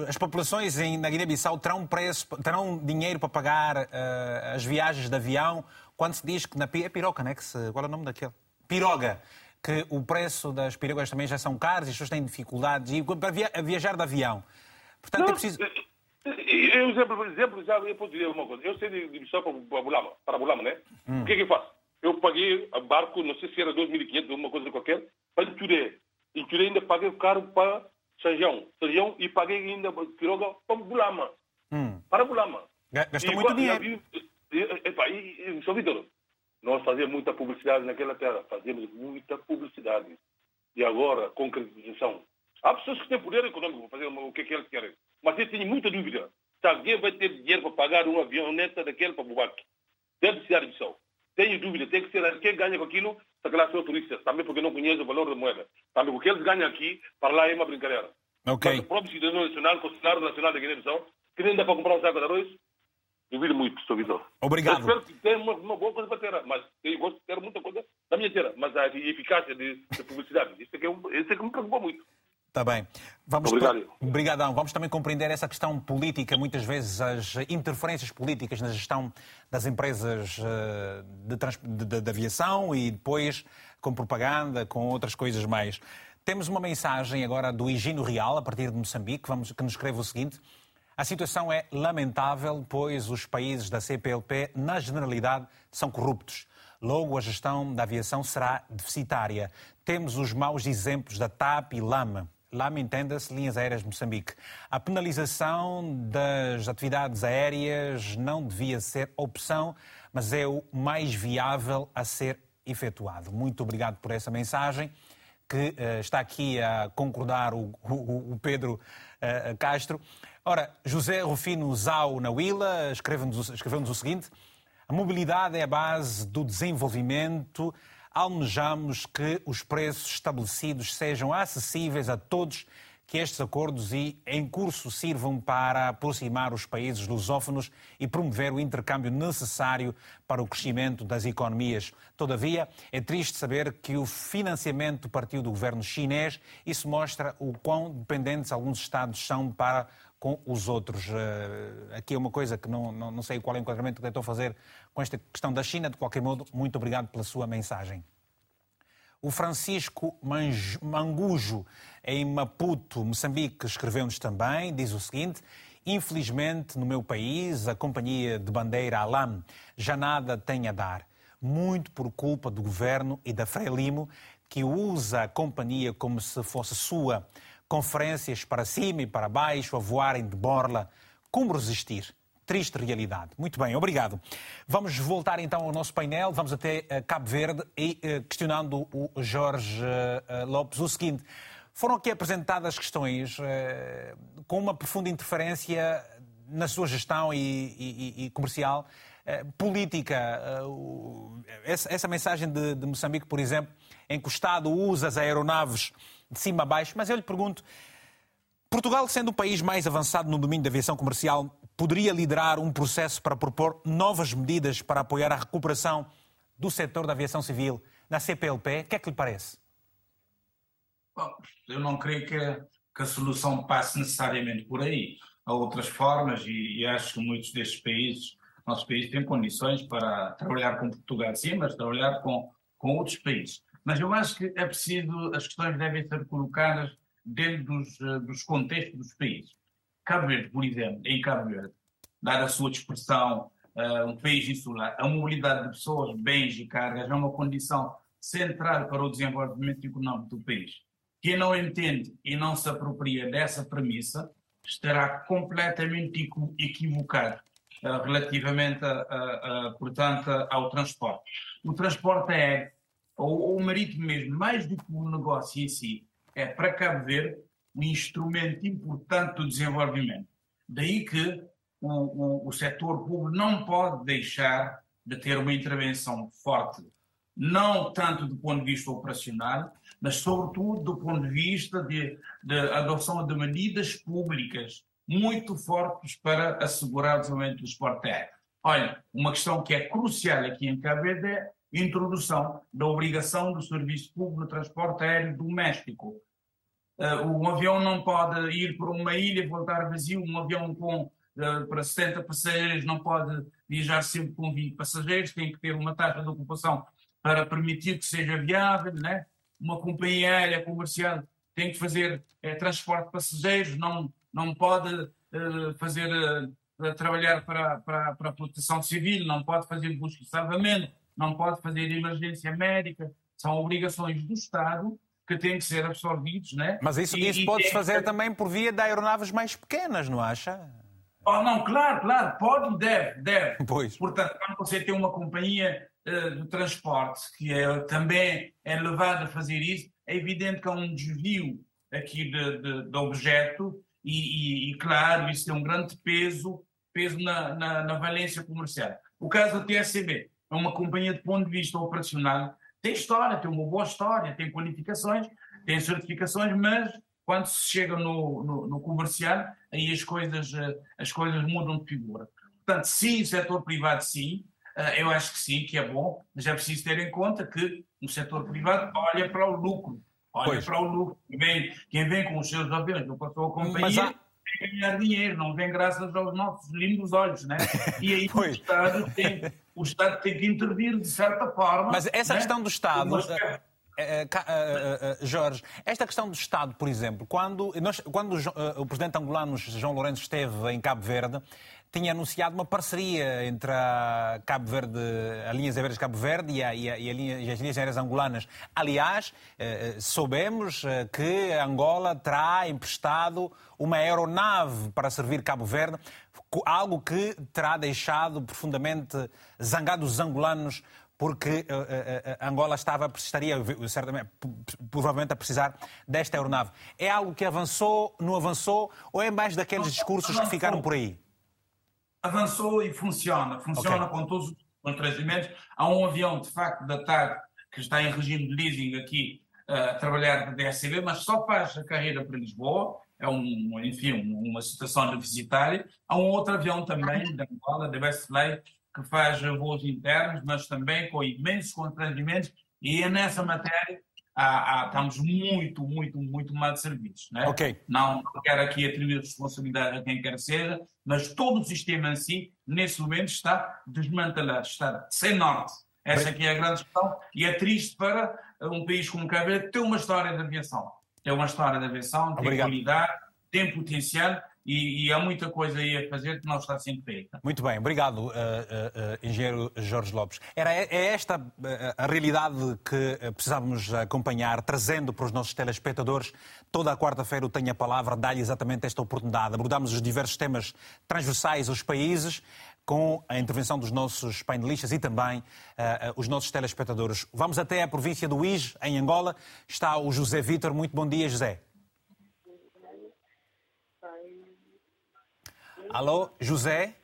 as populações em, na Guiné-Bissau terão, preço, terão dinheiro para pagar as viagens de avião quando se diz que na é piroca, né? Que se, qual é o nome daquele? Piroga. Que o preço das pirogas também já são caros e as pessoas têm dificuldades e, para via, viajar de avião. Portanto, é Não, é preciso.
Eu, exemplo, exemplo, já eu posso dizer uma coisa. Eu sei de, de para Bulama, para Bulama, né? Hum. O que é que eu faço? Eu paguei a barco, não sei se era 2.500 ou uma coisa qualquer, para Inturé. Inturé ainda paguei caro para Sanjão. Sanjão e paguei ainda piroga para Bulama. Hum. Para Bulama.
Gastou muito dinheiro.
E, epa, e, e. Vitor, nós fazíamos muita publicidade naquela terra. Fazíamos muita publicidade. E agora, concretização. Há pessoas que têm poder econômico para fazer o que, é que eles querem. Mas eu tenho muita dúvida se alguém vai ter dinheiro para pagar um avião neta daquele para Bubaque. Deve ser a missão. Tenho dúvida, tem que ser quem ganha com aquilo, são turistas, também porque não conhece o valor da moeda. Também porque eles ganham aqui, para lá é uma brincadeira.
Okay.
Mas o próprio cidadão nacional, funcionário nacional da Guiné-Bissau, que nem dá para comprar um saco de arroz, duvido muito, Sr. Vitor.
Obrigado.
Eu espero que tenha uma, uma, boa coisa para ter, mas eu gosto de ter muita coisa da minha terra, mas a eficácia de, de publicidade, isso é que, é, isso é que me preocupa muito.
Está bem. Vamos
Obrigado.
Obrigadão. Vamos também compreender essa questão política, muitas vezes as interferências políticas na gestão das empresas eh, de, trans... de, de aviação e depois com propaganda, com outras coisas mais. Temos uma mensagem agora do Higino Real, a partir de Moçambique, vamos, que nos escreve o seguinte. A situação é lamentável, pois os países da CPLP, na generalidade, são corruptos. Logo, a gestão da aviação será deficitária. Temos os maus exemplos da TAP e LAMA. LAMA entenda-se Linhas Aéreas de Moçambique. A penalização das atividades aéreas não devia ser opção, mas é o mais viável a ser efetuado. Muito obrigado por essa mensagem que uh, está aqui a concordar o, o, o Pedro uh, Castro. Ora, José Rufino Zau na Willa escreveu-nos escreveu o seguinte: a mobilidade é a base do desenvolvimento. Almejamos que os preços estabelecidos sejam acessíveis a todos, que estes acordos e em curso sirvam para aproximar os países lusófonos e promover o intercâmbio necessário para o crescimento das economias. Todavia, é triste saber que o financiamento partiu do governo chinês. Isso mostra o quão dependentes alguns Estados são para com os outros. Eh, aqui é uma coisa que não, não, não sei qual é o enquadramento que tentou fazer com esta questão da China. De qualquer modo, muito obrigado pela sua mensagem. O Francisco Mangujo, em Maputo, Moçambique, escreveu-nos também, diz o seguinte. Infelizmente, no meu país, a companhia de bandeira Alam já nada tem a dar. Muito por culpa do governo e da Frelimo, que usa a companhia como se fosse sua conferências para cima e para baixo, a voarem de borla. Como resistir? Triste realidade. Muito bem, obrigado. Vamos voltar então ao nosso painel. Vamos até eh, Cabo Verde e eh, questionando o Jorge eh, Lopes o seguinte. Foram aqui apresentadas questões com uma profunda interferência na sua gestão e, e, e comercial, política. Essa, mensagem de, de Moçambique, por exemplo, em que o Estado usa as aeronaves de cima a baixo, mas eu lhe pergunto: Portugal, sendo o país mais avançado no domínio da aviação comercial, poderia liderar um processo para propor novas medidas para apoiar a recuperação do setor da aviação civil na CPLP? O que é que lhe parece?
Bom, eu não creio que, que, a solução passe necessariamente por aí. Há outras formas e, e acho que muitos destes países, nosso país, têm condições para trabalhar com Portugal, sim, mas trabalhar com, com outros países. Mas eu acho que é preciso, as questões devem ser colocadas dentro dos, eh, dos contextos dos países. Cabo Verde, por exemplo, em Cabo Verde, dada a sua dispersão, uh, um país insular, a mobilidade de pessoas, bens e cargas é uma condição central para o desenvolvimento econômico do país. Quem não entende e não se apropria dessa premissa estará completamente equivocado uh, relativamente, a, a, a, portanto, ao transporte. O transporte aéreo ou, o marítimo mesmo, mais do que o negócio em si, é para Cabo Verde um instrumento importante do desenvolvimento. Daí que o, o, o setor público não pode deixar de ter uma intervenção forte, não tanto do ponto de vista operacional, mas sobretudo do ponto de vista de, de adoção de medidas públicas muito fortes para assegurar o desenvolvimento do esporte aéreo. Olha, uma questão que é crucial aqui em Cabo Verde é introdução da obrigação do serviço público de transporte aéreo doméstico. Uh, um avião não pode ir para uma ilha e voltar vazio, um avião com uh, para 70 passageiros não pode viajar sempre com 20 passageiros, tem que ter uma taxa de ocupação para permitir que seja viável, né? Uma companhia aérea comercial tem que fazer é, transporte de passageiros, não, não pode uh, fazer trabalhar para, para, para a proteção civil, não pode fazer busca e salvamento, não pode fazer emergência médica, são obrigações do Estado que têm que ser absorvidos, né?
Mas isso,
e,
isso pode-se fazer também por via de aeronaves mais pequenas, não acha?
Oh, não, claro, claro, pode deve, deve.
Pois.
Portanto, quando você tem uma companhia uh, de transporte que é, também é levada a fazer isso, é evidente que há um desvio aqui de, de, de objeto e, e, claro, isso tem um grande peso, peso na, na, na valência comercial. O caso do TSCB, é uma companhia de ponto de vista operacional, tem história, tem uma boa história, tem qualificações, tem certificações, mas quando se chega no, no, no comercial, aí as coisas, eh, as coisas mudam de figura. Portanto, sim, setor privado, sim, eh, eu acho que sim, que é bom, mas é preciso ter em conta que o setor privado olha para o lucro, Olha pois. para o lucro. Quem vem, quem vem com os seus aviões, não passou a companhia, ganhar dinheiro, não vem graças aos nossos lindos olhos, né? E aí o Estado, tem, o Estado tem que intervir de certa forma.
Mas essa né? questão do Estado. Jorge, esta questão do Estado, por exemplo, quando, nós, quando o presidente angolano João Lourenço esteve em Cabo Verde, tinha anunciado uma parceria entre a Cabo Verde, a linhas aéreas de Cabo Verde e, a, e, a, e, a linha, e as linhas aéreas angolanas. Aliás, eh, soubemos eh, que Angola terá emprestado uma aeronave para servir Cabo Verde, algo que terá deixado profundamente zangados os angolanos porque uh, uh, Angola estava, estaria certamente, provavelmente a precisar desta aeronave. É algo que avançou, não avançou, ou é mais daqueles discursos que ficaram por aí?
Avançou e funciona. Funciona okay. com todos os constrangimentos. Há um avião, de facto, da TAG, que está em regime de leasing aqui uh, a trabalhar da DSCB, mas só faz a carreira para Lisboa. É um, enfim, uma situação deficitária. Há um outro avião também, da Angola, da Westlake, que faz voos internos, mas também com imensos constrangimentos. E é nessa matéria há, há, estamos muito, muito, muito mal servidos. Né?
Okay.
Não quero aqui atribuir responsabilidade a quem quer seja, mas todo o sistema em si, nesse momento, está desmantelado, está sem norte. Essa aqui é a grande questão e é triste para um país como Cabo Verde ter uma história de aviação. Tem uma história de aviação, tem Obrigado. qualidade, tem potencial e, e, há muita coisa aí a fazer que não está sendo feita.
Muito bem, obrigado, uh, uh, uh, engenheiro Jorge Lopes. Era, é, esta a realidade que precisávamos acompanhar, trazendo para os nossos telespectadores. Toda a quarta-feira o Tenho a Palavra dá-lhe exatamente esta oportunidade. Abordámos os diversos temas transversais aos países, com a intervenção dos nossos painelistas e também os nossos telespectadores. Vamos até a província do Uís, em Angola. Está o José Vítor. Muito bom dia, José. Alô, José?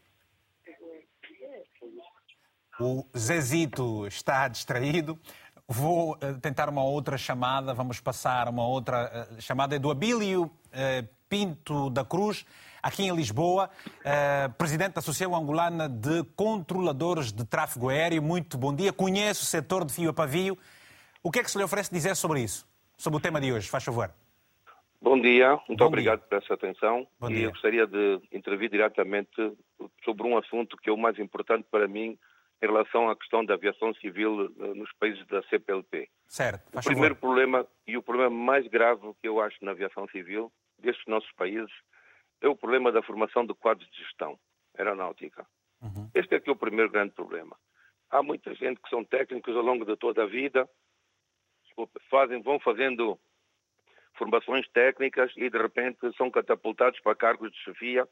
O Zezito está distraído. Vou uh, tentar uma outra chamada. Vamos passar uma outra uh, chamada. É do Abílio uh, Pinto da Cruz, aqui em Lisboa, presidente da Associação Angolana de Controladores de Tráfego Aéreo. Muito bom dia. Conhece o setor de fio a pavio. O que é que se lhe oferece dizer sobre isso? Sobre o tema de hoje, faz favor.
Bom dia, muito Bom obrigado dia. por essa atenção. Bom e dia. eu gostaria de intervir diretamente sobre um assunto que é o mais importante para mim em relação à questão da aviação civil eh, nos países da CPLP.
Certo.
o primeiro favor. problema e o problema mais grave que eu acho na aviação civil destes nossos países é o problema da formação de quadros de gestão aeronáutica. Uhum. Este é que é o primeiro grande problema. Há muita gente que são técnicos ao longo de toda a vida, fazem, vão fazendo formações técnicas e de repente são catapultados para cargos de chefia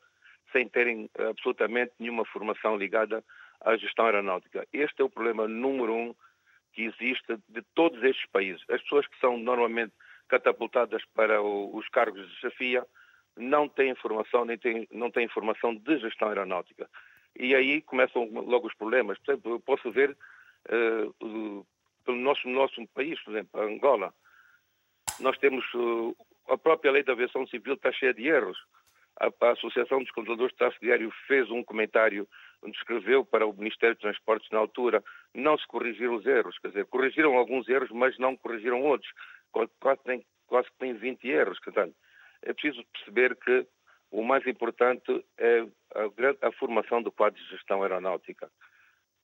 sem terem absolutamente nenhuma formação ligada à gestão aeronáutica. Este é o problema número um que existe de todos estes países. As pessoas que são normalmente catapultadas para os cargos de chefia não têm formação, nem têm, não têm formação de gestão aeronáutica. E aí começam logo os problemas. Por exemplo, eu posso ver uh, pelo nosso, nosso país, por exemplo, Angola, nós temos uh, a própria lei da aviação civil está cheia de erros. A, a Associação dos Controladores de Tráfego Aéreo fez um comentário escreveu para o Ministério dos Transportes na altura, não se corrigiram os erros, quer dizer, corrigiram alguns erros, mas não corrigiram outros. Quase, tem, quase tem 20 erros. Portanto, é preciso perceber que o mais importante é a, a formação do quadro de gestão aeronáutica.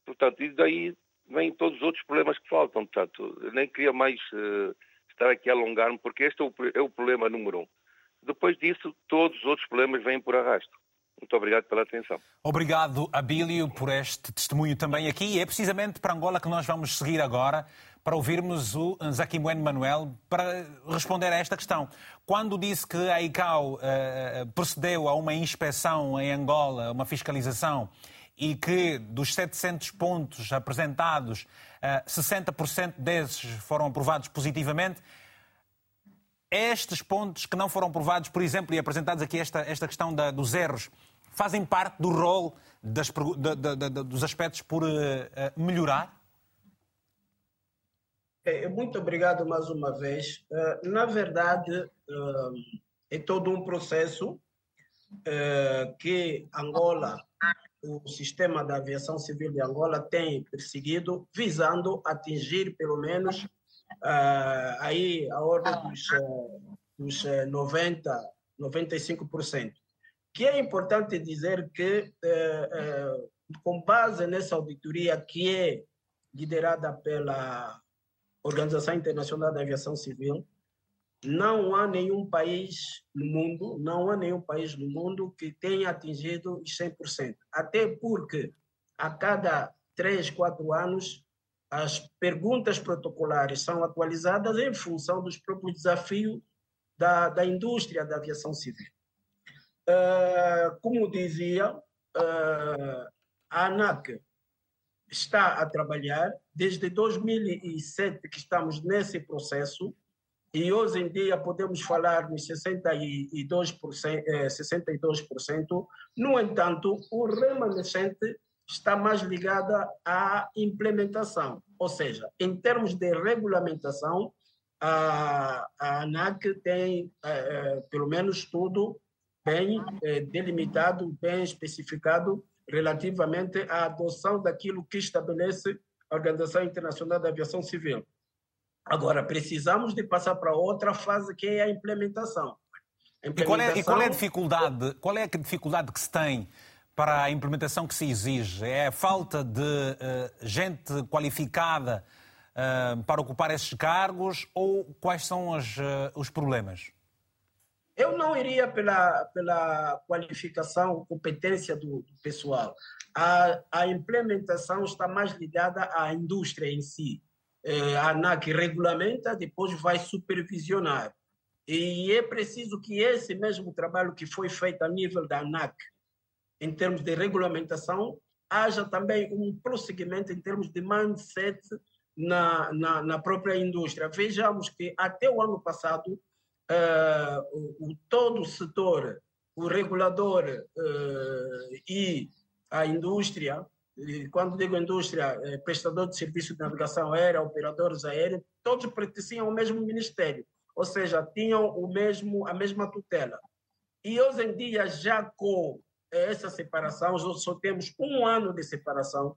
Portanto, e daí vêm todos os outros problemas que faltam. Portanto, nem queria mais uh, estar aqui a alongar-me, porque este é o, é o problema número um. Depois disso, todos os outros problemas vêm por arrasto. Muito obrigado pela atenção.
Obrigado, Abílio, por este testemunho também aqui. É precisamente para Angola que nós vamos seguir agora para ouvirmos o Zaquimuen Manuel para responder a esta questão. Quando disse que a ICAO uh, procedeu a uma inspeção em Angola, uma fiscalização, e que dos 700 pontos apresentados, 60% eh, desses foram aprovados positivamente. Estes pontos que não foram aprovados, por exemplo, e apresentados aqui esta, esta questão da, dos erros, fazem parte do rol das, dos aspectos por uh, melhorar?
É, muito obrigado mais uma vez. Uh, na verdade, uh, é todo um processo que Angola o sistema da aviação civil de Angola tem perseguido, visando atingir pelo menos uh, aí a ordem dos, uh, dos 90, 95%. Que é importante dizer que, com base nessa auditoria que é liderada pela Organização Internacional da Aviação Civil, não há nenhum país no mundo, não há nenhum país no mundo que tenha atingido os 100%. Até porque a cada três, quatro anos as perguntas protocolares são atualizadas em função dos próprios desafios da, da indústria da aviação civil. Uh, como dizia, uh, a ANAC está a trabalhar desde 2007 que estamos nesse processo e hoje em dia podemos falar nos 62%, eh, 62%. No entanto, o remanescente está mais ligada à implementação, ou seja, em termos de regulamentação, a, a ANAC tem, eh, pelo menos, tudo bem eh, delimitado, bem especificado relativamente à adoção daquilo que estabelece a Organização Internacional da Aviação Civil. Agora, precisamos de passar para outra fase, que é a implementação.
A implementação... E, qual é, e qual é a dificuldade? Qual é a dificuldade que se tem para a implementação que se exige? É a falta de uh, gente qualificada uh, para ocupar esses cargos ou quais são as, uh, os problemas?
Eu não iria pela, pela qualificação, competência do, do pessoal. A, a implementação está mais ligada à indústria em si. É, a ANAC regulamenta, depois vai supervisionar. E é preciso que esse mesmo trabalho que foi feito a nível da ANAC, em termos de regulamentação, haja também um prosseguimento em termos de mindset na, na, na própria indústria. Vejamos que até o ano passado, uh, o, o, todo o setor, o regulador uh, e a indústria, quando digo indústria, é prestador de serviço de navegação aérea, operadores aéreos, todos pertenciam ao mesmo ministério, ou seja, tinham o mesmo, a mesma tutela. E hoje em dia, já com essa separação, só temos um ano de separação,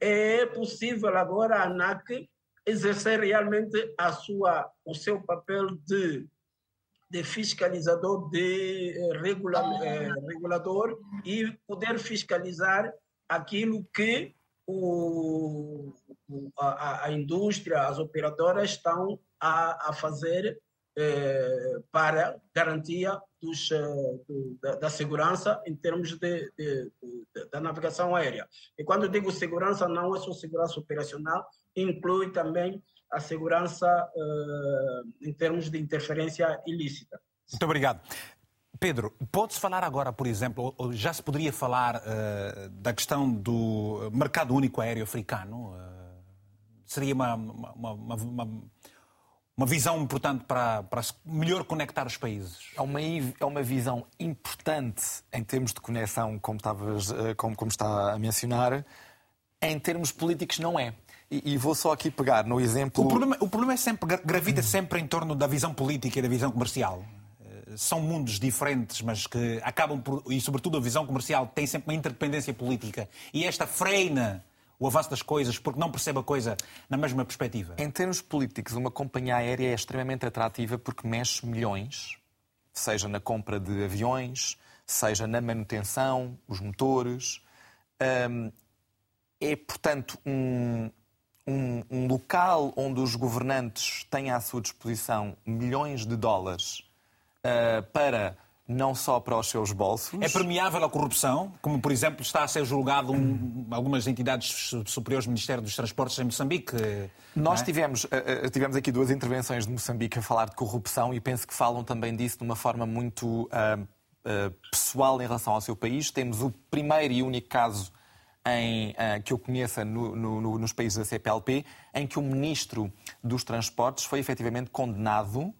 é possível agora a ANAC exercer realmente a sua, o seu papel de, de fiscalizador, de regula, eh, regulador e poder fiscalizar aquilo que o, a, a, indústria, as operadoras estão a, a fazer eh, para garantia dos, eh, do, da, da, segurança em termos de, de, de, da navegação aérea. E quando digo segurança, não é só segurança operacional, inclui também a segurança eh, em termos de interferência ilícita.
Muito obrigado. Pedro, pode-se falar agora, por exemplo, ou já se poderia falar uh, da questão do mercado único aéreo africano? Uh, seria uma, uma, uma, uma, visão importante para, para melhor conectar os países?
É uma, é uma visão importante em termos de conexão, como, estavas, uh, como, como está a mencionar. Em termos políticos, não é. E, e, vou só aqui pegar no exemplo.
O problema, o problema é sempre, gravita sempre em torno da visão política e da visão comercial são mundos diferentes, mas que acabam por. E, sobretudo, a visão comercial tem sempre uma interdependência política. E esta freina o avanço das coisas porque não percebe a coisa na mesma perspectiva?
Em termos políticos, uma companhia aérea é extremamente atrativa porque mexe milhões, seja na compra de aviões, seja na manutenção, os motores. é, portanto, um, um, um local onde os governantes têm à sua disposição milhões de dólares uh, para não só para os seus bolsos.
É permeável a corrupção, como por exemplo está a ser julgado um, algumas entidades superiores do Ministério dos Transportes em Moçambique.
Nós é? tivemos, eh, eh, tivemos aqui duas intervenções de Moçambique a falar de corrupção e penso que falam também disso de uma forma muito uh, uh, pessoal em relação ao seu país. Temos o primeiro e único caso em, uh, que eu conheça no, no, nos países da CPLP, em que o Ministro dos Transportes foi efetivamente condenado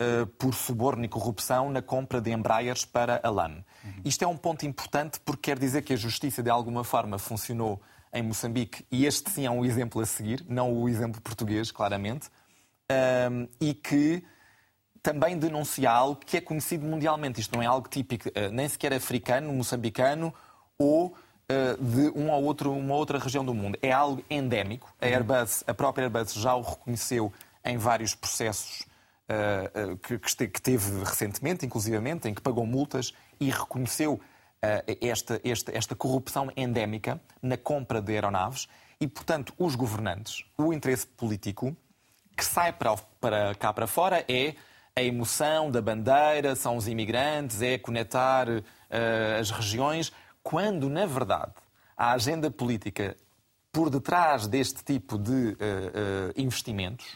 uh, por suborno e corrupção na compra de Embraers para a LAM. Uhum. Isto é um ponto importante porque quer dizer que a justiça de alguma forma funcionou em Moçambique e este sim é um exemplo a seguir, não o exemplo português, claramente, uh, e que também denuncia algo que é conhecido mundialmente. Isto não é algo típico, uh, nem sequer africano, moçambicano ou de uma, ou outro, uma outra região do mundo. É algo endémico. A Airbus, a própria Airbus já o reconheceu em vários processos uh, que, que, teve recentemente, inclusivamente, em que pagou multas e reconheceu uh, esta, esta, esta corrupção endémica na compra de aeronaves. E, portanto, os governantes, o interesse político que sai para, para cá para fora é a emoção da bandeira, são os imigrantes, é conectar uh, as regiões, quando, na verdade, a agenda política por detrás deste tipo de uh, uh, investimentos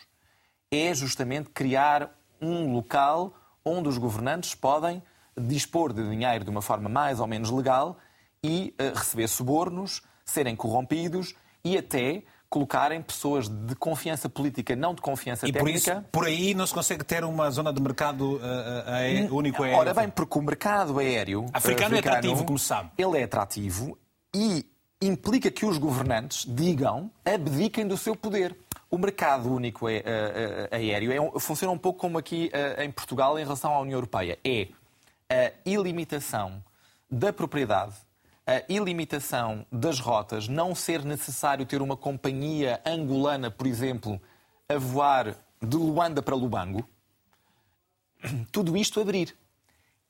é justamente criar um local onde os governantes podem dispor de dinheiro de uma forma mais ou menos legal e uh, receber subornos, serem corrompidos e até colocarem pessoas de confiança política, não de confiança
e
técnica.
Por, isso, por aí não se consegue ter uma zona de mercado uh, único aéreo.
Ora bem, porque o mercado aéreo
africano, africano é atrativo, como se sabe.
Ele é atrativo e implica que os governantes digam, abdiquem do seu poder. O mercado único é, é, aéreo é, funciona um pouco como aqui em Portugal em relação à União Europeia. É a ilimitação da propriedade, a ilimitação das rotas, não ser necessário ter uma companhia angolana, por exemplo, a voar de Luanda para Lubango. Tudo isto abrir.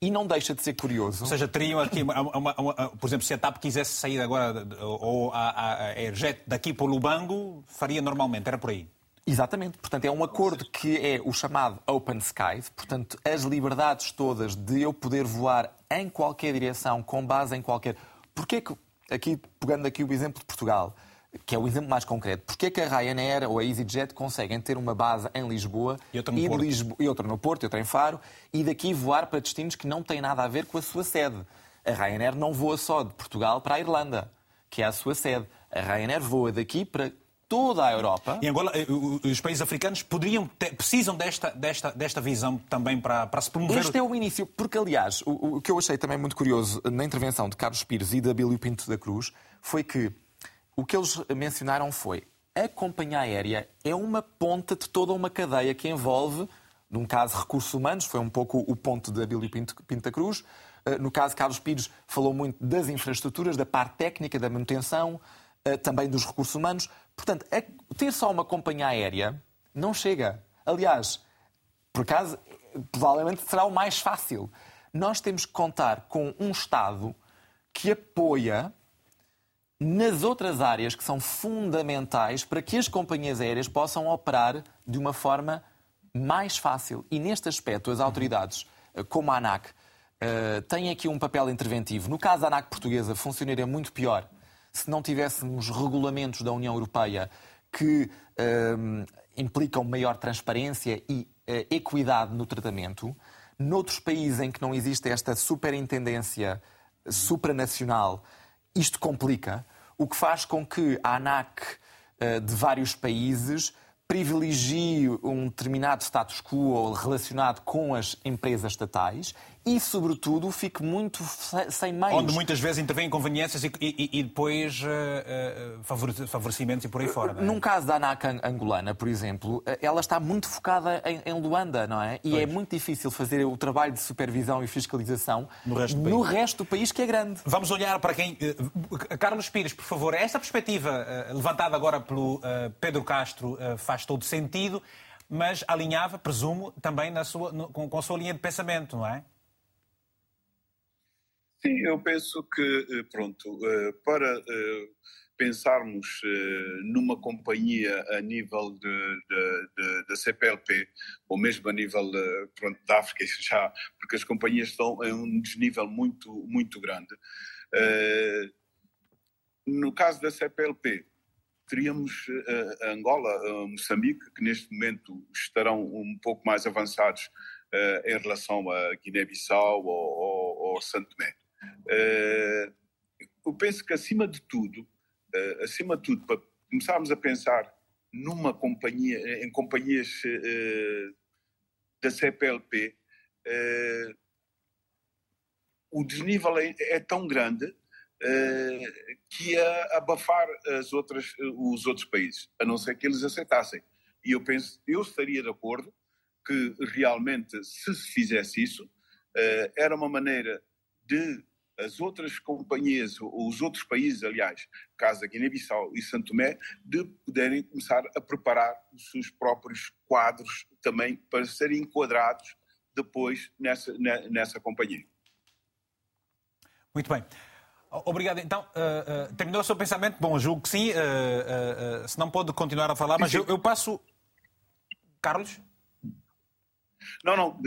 E não deixa de ser curioso.
Ou seja, teriam aqui, uma, uma, uma, por exemplo, se a TAP quisesse sair agora, ou a, a, Airjet daqui para o Lubango, faria normalmente, era por aí.
Exatamente. Portanto, é um acordo que é o chamado Open Skies. Portanto, as liberdades todas de eu poder voar em qualquer direção, com base em qualquer. Porquê que, aqui, pegando aqui o exemplo de Portugal, que é o exemplo mais concreto, porquê que a Ryanair ou a EasyJet conseguem ter uma base em Lisboa
e outra no, e Porto.
Lisboa, e outra no Porto, e outra em Faro, e daqui voar para destinos que não têm nada a ver com a sua sede? A Ryanair não voa só de Portugal para a Irlanda, que é a sua sede. A Ryanair voa daqui para toda a Europa.
E Angola, eh, os países africanos poderiam ter, precisam desta, desta, desta visão também para, para se promover.
Este é o início, porque aliás, o, o que eu achei também muito curioso na intervenção de Carlos Pires e da Abílio Pinto da Cruz foi que o que eles mencionaram foi a companhia aérea é uma ponta de toda uma cadeia que envolve, num caso, recursos humanos, foi um pouco o ponto da Pinto da Cruz. Eh, no caso, Carlos Pires falou muito das infraestruturas, da parte técnica, da manutenção, eh, também dos recursos humanos. Portanto, ter só uma companhia aérea não chega. Aliás, por acaso, provavelmente será o mais fácil. Nós temos que contar com um Estado que apoia nas outras áreas que são fundamentais para que as companhias aéreas possam operar de uma forma mais fácil. E neste aspecto, as autoridades, eh, como a ANAC, eh, têm aqui um papel interventivo. No caso da ANAC portuguesa, funcionaria muito pior se não tivéssemos regulamentos da União Europeia que um, implicam maior transparência e uh, equidade no tratamento. Noutros países em que não existe esta superintendência supranacional, isto complica, o que faz com que a ANAC uh, de vários países privilegie um determinado status quo relacionado com as empresas estatais e, sobretudo, fique muito sem meios.
Onde muitas vezes intervêm conveniências e, e, e depois uh, uh, favorecimentos e por aí fora.
É? Num caso da ANAC angolana, por exemplo, eh, ela está muito focada em, em Luanda, não é? E pois. é muito difícil fazer o trabalho de supervisão e fiscalização
no resto do
país,
no
resto do país que é grande.
Vamos olhar para quem. Carlos Pires, por favor, esta perspectiva levantada agora pelo Pedro Castro faz todo sentido, mas alinhava, presumo, também na sua, com a sua linha de pensamento, não é?
Sim, eu penso que, eh, pronto, eh, para eh, pensarmos numa companhia a nível da CPLP, ou mesmo a nível pronto, da África, já, porque as companhias estão em um desnível muito, muito grande. No caso da CPLP, teríamos Angola, Moçambique, que neste momento estarão um pouco mais avançados em relação a Guiné-Bissau ou, ou, ou Santo Tomé. Eh, eu penso que, acima de tudo, eh, acima de tudo, para começarmos a pensar numa companhia, em companhias eh, da CPLP, o desnível é, é tão grande que ia abafar as outras, os outros países, a não ser que eles aceitassem. E eu penso, eu estaria de acordo que realmente, se se fizesse isso, era uma maneira de as outras companhias, os outros países, aliás, caso a Guiné-Bissau e Santo Tomé, de poderem começar a preparar os seus próprios quadros também para serem enquadrados depois nessa, nessa companhia.
Muito bem. Obrigado. Então, uh, uh, terminou o seu pensamento? Bom, julgo que sim. Uh, se não pode continuar a falar, mas eu, eu passo. Carlos?
Não, não,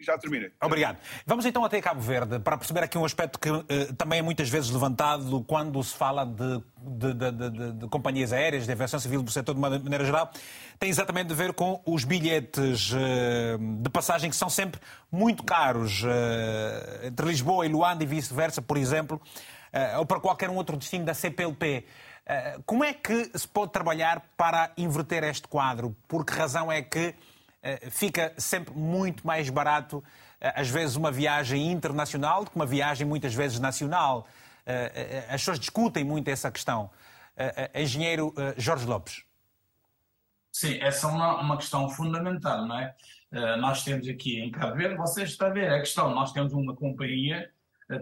já terminei.
Obrigado. Vamos então até Cabo Verde para perceber aqui um aspecto que uh, também é muitas vezes levantado quando se fala de, de, de, de, companhias aéreas, de aviação civil do setor de maneira geral. Tem exatamente a ver com os bilhetes uh, de passagem que são sempre muito caros. Uh, entre Lisboa e Luanda e vice-versa, por exemplo, ou para qualquer um outro destino da CPLP. Como é que se pode trabalhar para inverter este quadro? Por que razão é que eh, fica sempre muito mais barato, eh, às vezes, uma viagem internacional do que uma viagem muitas vezes nacional. Eh, as pessoas discutem muito essa questão. Engenheiro Jorge Lopes.
Sim, essa é uma, uma questão fundamental, não é? Nós temos aqui em Cabo Verde, vocês estão a ver a questão, nós temos uma companhia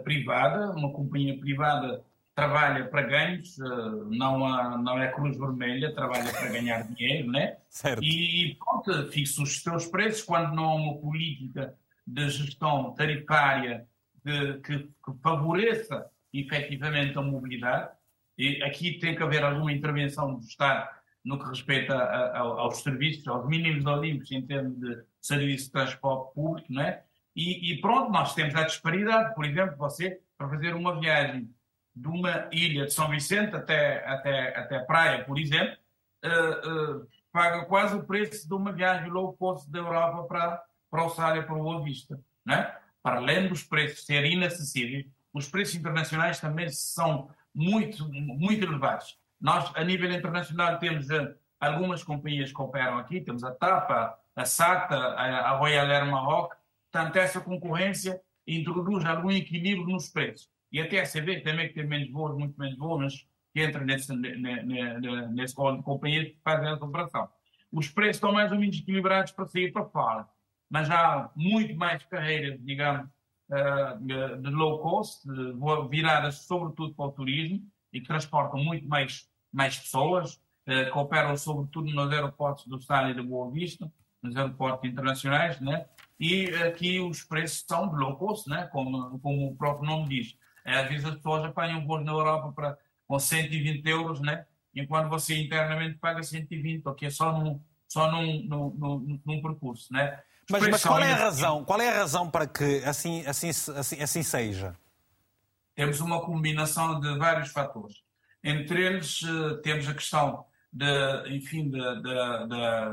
privada, uma companhia privada trabalha para ganhos, eh, não, não é cruz vermelha, trabalha para ganhar dinheiro, né?
Certo.
E, pronto, fixa os seus preços quando não há uma política de gestão tarifária de, que, que favoreça efetivamente a mobilidade. E aqui tem que haver alguma intervenção do Estado no que respeita a, a, aos serviços, aos mínimos olímpicos em termos de serviço de transporte público, né? E, e pronto, nós temos a disparidade. Por exemplo, você, para fazer uma viagem de uma ilha de São Vicente até, até, até Praia, por exemplo, uh, uh, paga quase o preço de uma viagem low cost da Europa para, para o Sália, para Boa Vista. Né? Para além dos preços serem inacessíveis, os preços internacionais também são muito, muito elevados. Nós, a nível internacional, temos uh, algumas companhias que operam aqui, temos a TAPA, a SATA, a, a Royal Air Maroc, portanto, essa concorrência introduz algum equilíbrio nos preços. E até a CB também que tem menos voos, muito menos voos, mas que entra nesse, nesse rol de companhias que fazem essa operação. Os preços estão mais ou menos equilibrados para sair para fora, mas há muito mais carreiras, digamos, eh, de low cost, viradas sobretudo para o turismo e que transportam muito mais, mais pessoas, eh, que operam sobretudo nos aeroportos do Estado e da Boa Vista, nos aeroportos internacionais, né? e aqui os preços são de low cost, né? como, como o próprio nome diz. É, às vezes as pessoas apanham voos na Europa para, com 120 euros, né? enquanto você internamente paga 120, porque é só num, só num, num, num, num percurso. Né?
Mas, mas, qual é a razão? Qual é a razão para que assim, assim, assim, assim seja?
Temos uma combinação de vários fatores. Entre eles, eh, temos a questão de, enfim, da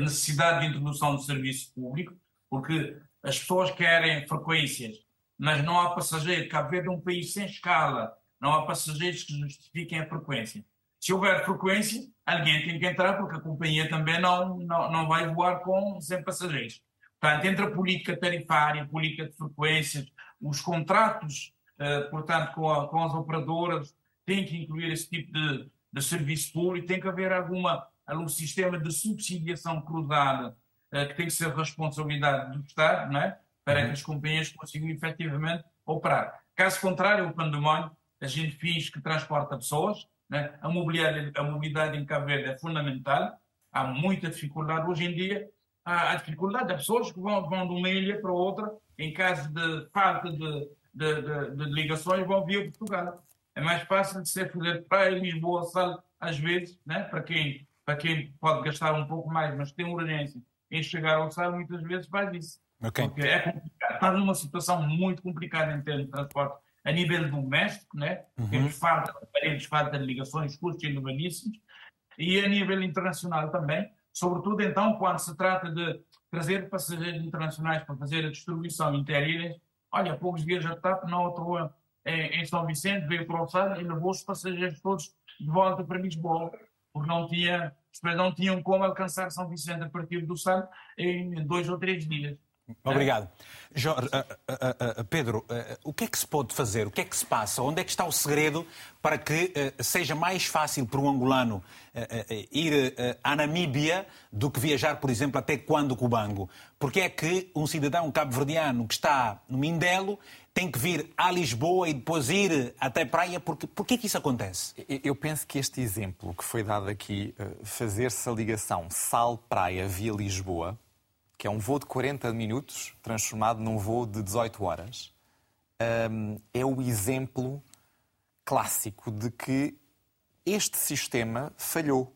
necessidade de introdução de serviço público, porque as pessoas querem frequências mas não há passageiro. Cabo Verde é um país sem escala, não há passageiros que justifiquem a frequência. Se houver frequência, alguém tem que entrar, porque a companhia também não, não, não vai voar com sem passageiros. Portanto, entre a política tarifária, a política de frequências, os contratos, uh, portanto, com, a, com as operadoras, tem que incluir esse tipo de, de serviço público, tem que haver alguma, algum sistema de subsidiação cruzada uh, que tem que ser responsabilidade do Estado, não é? Para que uhum. as companhias consigam efetivamente operar. Caso contrário, o pandemónio, a gente finge que transporta pessoas, né? a, mobilidade, a mobilidade em Cabo Verde é fundamental, há muita dificuldade hoje em dia, há dificuldade das pessoas que vão, vão de uma ilha para outra, em caso de falta de, de, de, de ligações, vão via Portugal. É mais fácil de ser fazer para Lisboa, Sal, às vezes, né? para, quem, para quem pode gastar um pouco mais, mas tem urgência em chegar ao Sal, muitas vezes faz isso.
Okay.
Porque é complicado. Está numa situação muito complicada em termos de transporte a nível doméstico, né? Uhum. Temos falta de aparelhos, falta de ligações, custos elevadíssimos, e a nível internacional também, sobretudo então quando se trata de trazer passageiros internacionais para fazer a distribuição interilhas. Olha, há poucos dias já TAP na outra em, em São Vicente veio para o Sado e levou os passageiros todos de volta para Lisboa, porque não tinha, não tinham como alcançar São Vicente a partir do Sado em dois ou três dias.
Obrigado. Jorge, uh, uh, uh, Pedro, o que é que se pode fazer? O que é que se passa? Onde é que está o segredo para que seja mais fácil para um angolano ir à Namíbia do que viajar, por exemplo, até quando Cubango? Porque é que um cidadão cabo-verdiano que está no Mindelo tem que vir a Lisboa e depois ir até praia? Porque, por que isso acontece?
Eu penso que este exemplo que foi dado aqui, eh, fazer-se a ligação Sal-Praia via Lisboa, que é um voo de 40 minutos transformado num voo de 18 horas, ehm, é o exemplo clássico de que este sistema falhou.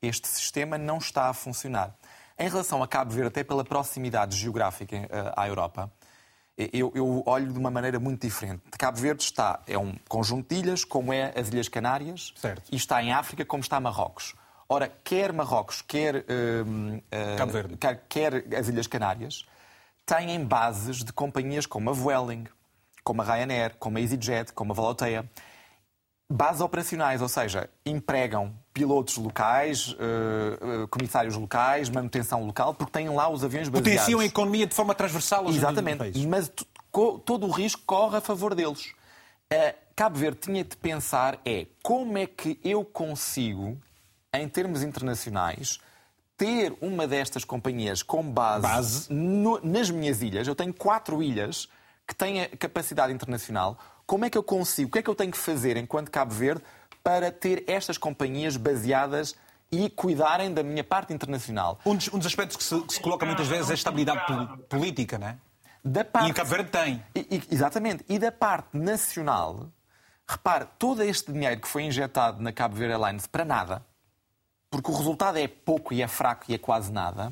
Este sistema não está a funcionar. Em relação a Cabo Verde, até pela proximidade geográfica eh, à Europa, eu, eu, olho de uma maneira muito diferente. Cabo Verde está, é um conjunto de ilhas, como é as Ilhas Canárias,
certo.
e está em África, como está Marrocos. Ora, quer Marrocos, quer, uh,
uh,
quer, quer, as Ilhas Canárias, têm bases de companhias como a Vueling, como a Ryanair, como a EasyJet, como a Volotea. Bases operacionais, ou seja, empregam pilotos locais, uh, comissários locais, manutenção local, porque têm lá os aviões baseados.
Potenciam a economia de forma transversal aos
Exatamente, mas todo o risco corre a favor deles. Uh, Cabo Verde tinha de pensar é como é que eu consigo, em termos internacionais, ter uma destas companhias com base,
base.
No, nas minhas ilhas. Eu tenho quatro ilhas que têm capacidade internacional. Como é que eu consigo? O que é que eu tenho que fazer enquanto Cabo Verde para ter estas companhias baseadas e cuidarem da minha parte internacional.
Um dos, um dos aspectos que se, que se, coloca muitas vezes é a estabilidade política, não é?
Da parte,
e o Cabo Verde tem.
E, e, exatamente. E da parte nacional, repare, todo este dinheiro que foi injetado na Cabo Verde Airlines para nada, porque o resultado é pouco e é fraco e é quase nada,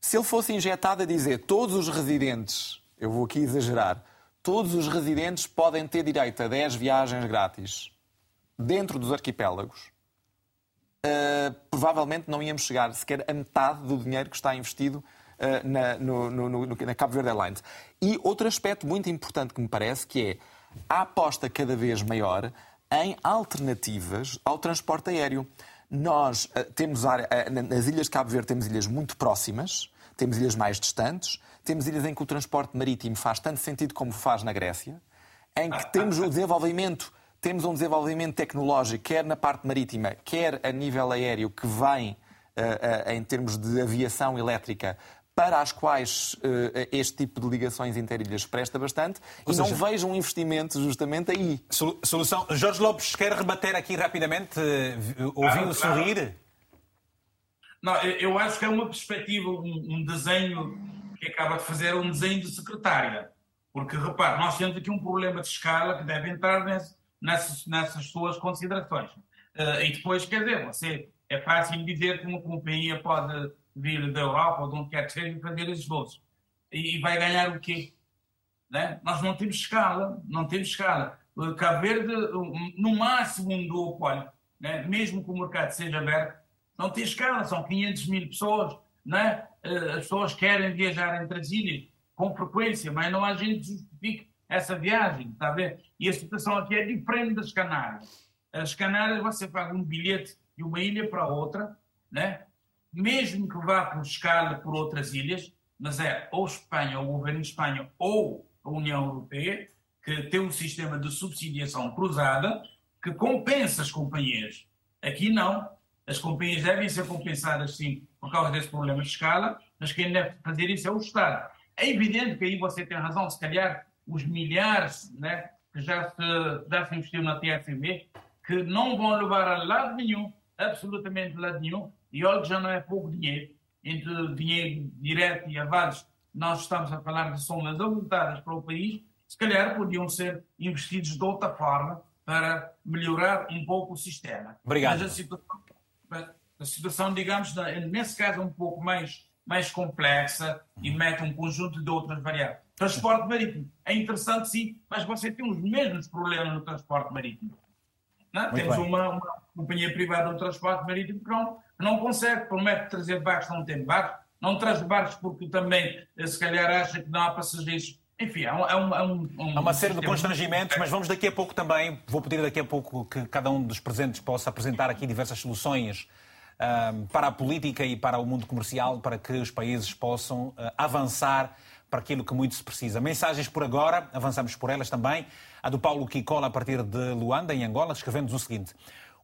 se ele fosse injetado a dizer todos os residentes, eu vou aqui exagerar, todos os residentes podem ter direito a 10 viagens grátis dentro dos arquipélagos, uh, provavelmente não íamos chegar sequer a metade do dinheiro que está investido uh, na, no, no, no, na Cabo Verde Airlines. E outro aspecto muito importante que me parece que é a aposta cada vez maior em alternativas ao transporte aéreo. Nós uh, temos, nas ilhas de Cabo Verde, temos ilhas muito próximas, temos ilhas mais distantes, temos ilhas em que o transporte marítimo faz tanto sentido como faz na Grécia, em que temos o desenvolvimento temos um desenvolvimento tecnológico, quer na parte marítima, quer a nível aéreo, que vem uh, em termos de aviação elétrica para as quais uh, este tipo de ligações interilhas presta bastante Ou e seja, não vejo um investimento justamente aí.
Solução. Jorge Lopes, quer rebater aqui rapidamente? Ouviu claro, sorrir?
Não, eu acho que é uma perspectiva, um, um desenho que acaba de fazer um desenho de secretária. Porque, repare, nós temos aqui um problema de escala que deve entrar nesse, nessas, nessas suas considerações. Uh, e depois, quer dizer, você, é fácil dizer que uma companhia pode vir da Europa ou de onde quer que seja fazer voos. E, vai ganhar o quê? Né? Nós não temos escala, não temos escala. Cabo Verde, no máximo um duopólio, né? mesmo que o mercado seja aberto, não tem escala, são 500 mil pessoas. Né? As pessoas querem viajar entre as ilhas com frequência, mas não há gente que justifique essa viagem, está a ver? E a situação aqui é diferente das Canárias. As Canárias você paga um bilhete de uma ilha para outra, né? Mesmo que vá por escala por outras ilhas, mas é ou Espanha, ou o governo de Espanha, ou a União Europeia, que tem um sistema de subsidiação cruzada que compensa as companhias. Aqui não. As companhias devem ser compensadas, sim, por causa desse problema de escala, mas quem deve fazer isso é o Estado. É evidente que aí você tem razão, se calhar os milhares né, que já se, já se investiu na TFB, que não vão levar a lado nenhum, absolutamente lado nenhum, e olha que já não é pouco dinheiro, entre dinheiro direto e avales, nós estamos a falar de somas avultadas para o país, se calhar podiam ser investidos de outra forma para melhorar um pouco o sistema.
Obrigado.
Mas a situação, a situação digamos, nesse caso é um pouco mais, mais complexa e mete um conjunto de outras variáveis. Transporte marítimo é interessante, sim, mas você tem os mesmos problemas no transporte marítimo. Não? É? Temos uma, uma, companhia privada de transporte marítimo que não, não consegue, promete trazer barcos, não tem barcos, não traz barcos porque também, eh, se calhar, acha que não há passageiros. Enfim, é, um, é, um, é um,
Há uma série de constrangimentos, mas vamos daqui a pouco também, vou pedir daqui a pouco que cada um dos presentes possa apresentar aqui diversas soluções uh, para a política e para o mundo comercial, para que os países possam uh, avançar para aquilo que muito se precisa. Mensagens por agora, avançamos por elas também. A do Paulo Kikola, a partir de Luanda, em Angola, escrevendo-nos o seguinte.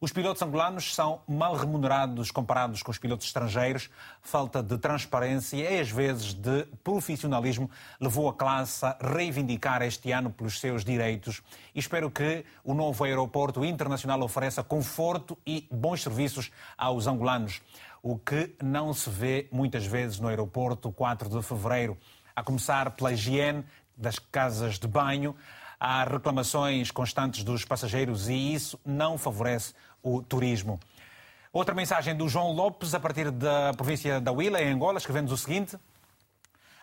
Os pilotos angolanos são mal remunerados comparados com os pilotos estrangeiros. Falta de transparência e, às vezes, de profissionalismo levou a classe a reivindicar este ano pelos seus direitos. E espero que o novo aeroporto internacional ofereça conforto e bons serviços aos angolanos, o que não se vê muitas vezes no aeroporto 4 de fevereiro, a começar pela higiene das casas de banho. Há reclamações constantes dos passageiros e isso não favorece o turismo. Outra mensagem do João Lopes, a partir da província da Huila, em Angola, escrevendo o seguinte: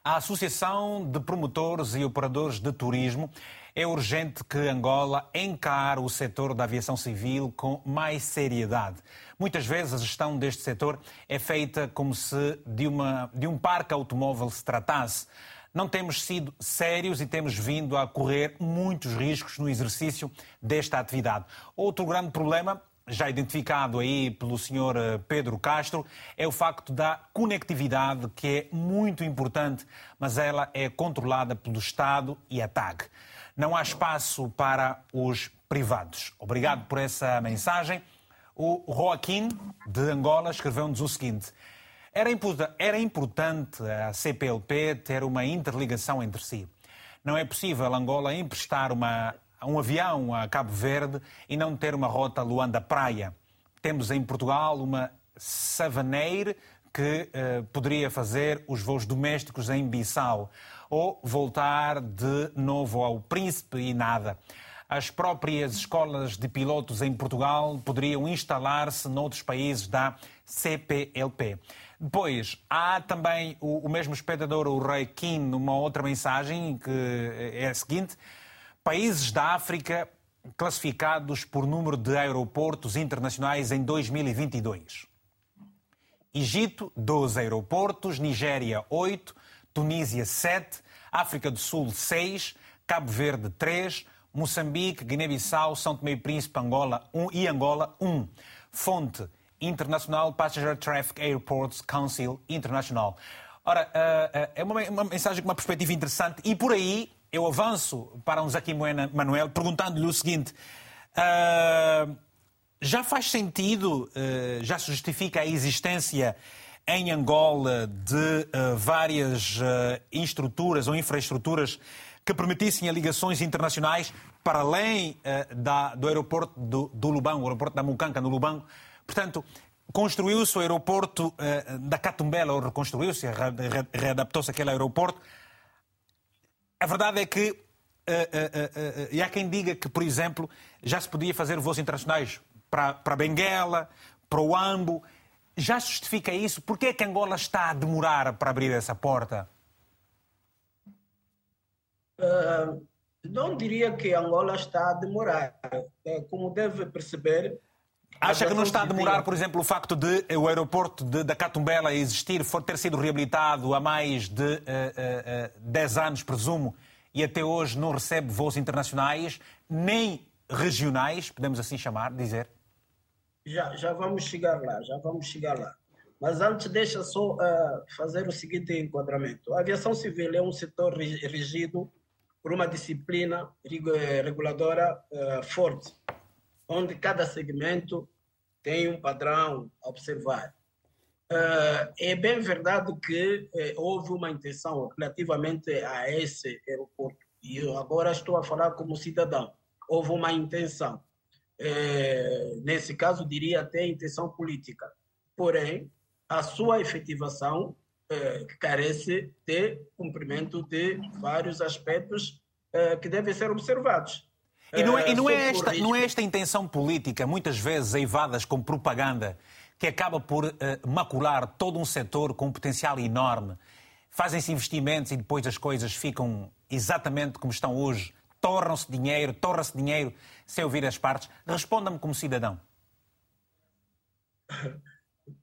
A Associação de Promotores e Operadores de Turismo é urgente que Angola encare o setor da aviação civil com mais seriedade. Muitas vezes a gestão deste setor é feita como se de, uma, de um parque automóvel se tratasse. Não temos sido sérios e temos vindo a correr muitos riscos no exercício desta atividade. Outro grande problema já identificado aí pelo senhor eh, Pedro Castro, é o facto da conectividade, que é muito importante, mas ela é controlada pelo Estado e a TAG. Não há espaço para os privados. Obrigado por essa mensagem. O Joaquim, de Angola, escreveu-nos o seguinte. Era, era importante a CPLP ter uma interligação entre si. Não é possível Angola emprestar uma um avião a Cabo Verde e não ter uma rota Luanda-Praia. Temos em Portugal uma Savaneir que uh, poderia fazer os voos domésticos em Bissau ou voltar de novo ao Príncipe e nada. As próprias escolas de pilotos em Portugal poderiam instalar-se noutros países da CPLP. Depois, há também o, o mesmo espectador, o Rei Kim, numa outra mensagem, que é a seguinte: países da África classificados por número de aeroportos internacionais em 2022. Egito, 12 aeroportos, Nigéria, 8, Tunísia, 7, África do Sul, 6, Cabo Verde, 3, Moçambique, Guiné-Bissau, São Tomé e Príncipe, Angola 1 e Angola 1. Fonte International Passenger Traffic Airports Council International. Ora, eh, eh, é uma mensagem com uma perspectiva interessante e por aí eu avanço para um Zaki Manuel perguntando-lhe o seguinte: uh, já faz sentido, uh, já se justifica a existência em Angola de uh, várias estruturas ou infraestruturas que permitissem ligações internacionais para além da, do aeroporto do, do Lubango, o aeroporto da Mucanca, no Lubango. Portanto, construiu-se o aeroporto da Catumbela, ou reconstruiu-se, readaptou-se aquele aeroporto a verdade é que. Uh, uh, e há quem diga que, por exemplo, já se podia fazer voos internacionais para, para Benguela, para o Ambo. Já justifica isso? Por que é que Angola está a demorar para abrir essa porta?
Uh, não diria que Angola está a demorar. como deve perceber,
Acha que não está a demorar, por exemplo, o facto de o aeroporto de, da Catumbela existir, for ter sido reabilitado há mais de uh, uh, uh, 10 anos, presumo, e até hoje não recebe voos internacionais, nem regionais, podemos assim chamar, dizer?
Já, já vamos chegar lá, já vamos chegar lá. Mas antes, deixa só uh, fazer o seguinte enquadramento. A aviação civil é um setor regido por uma disciplina reguladora uh, forte onde cada segmento tem um padrão a observar. Uh, é bem verdade que uh, houve uma intenção relativamente a esse aeroporto, e eu agora estou a falar como cidadão. Houve uma intenção. Uh, nesse caso, diria até intenção política. Porém, a sua efetivação carece de cumprimento de vários aspectos que devem ser observados.
E não é, e não é, esta, não é esta intenção política, muitas vezes eivadas como propaganda, que acaba por uh, macular todo um setor com um potencial enorme. Fazem-se investimentos e depois as coisas ficam exatamente como estão hoje. Tornam-se dinheiro, torna-se dinheiro sem ouvir as partes. Responda-me como cidadão.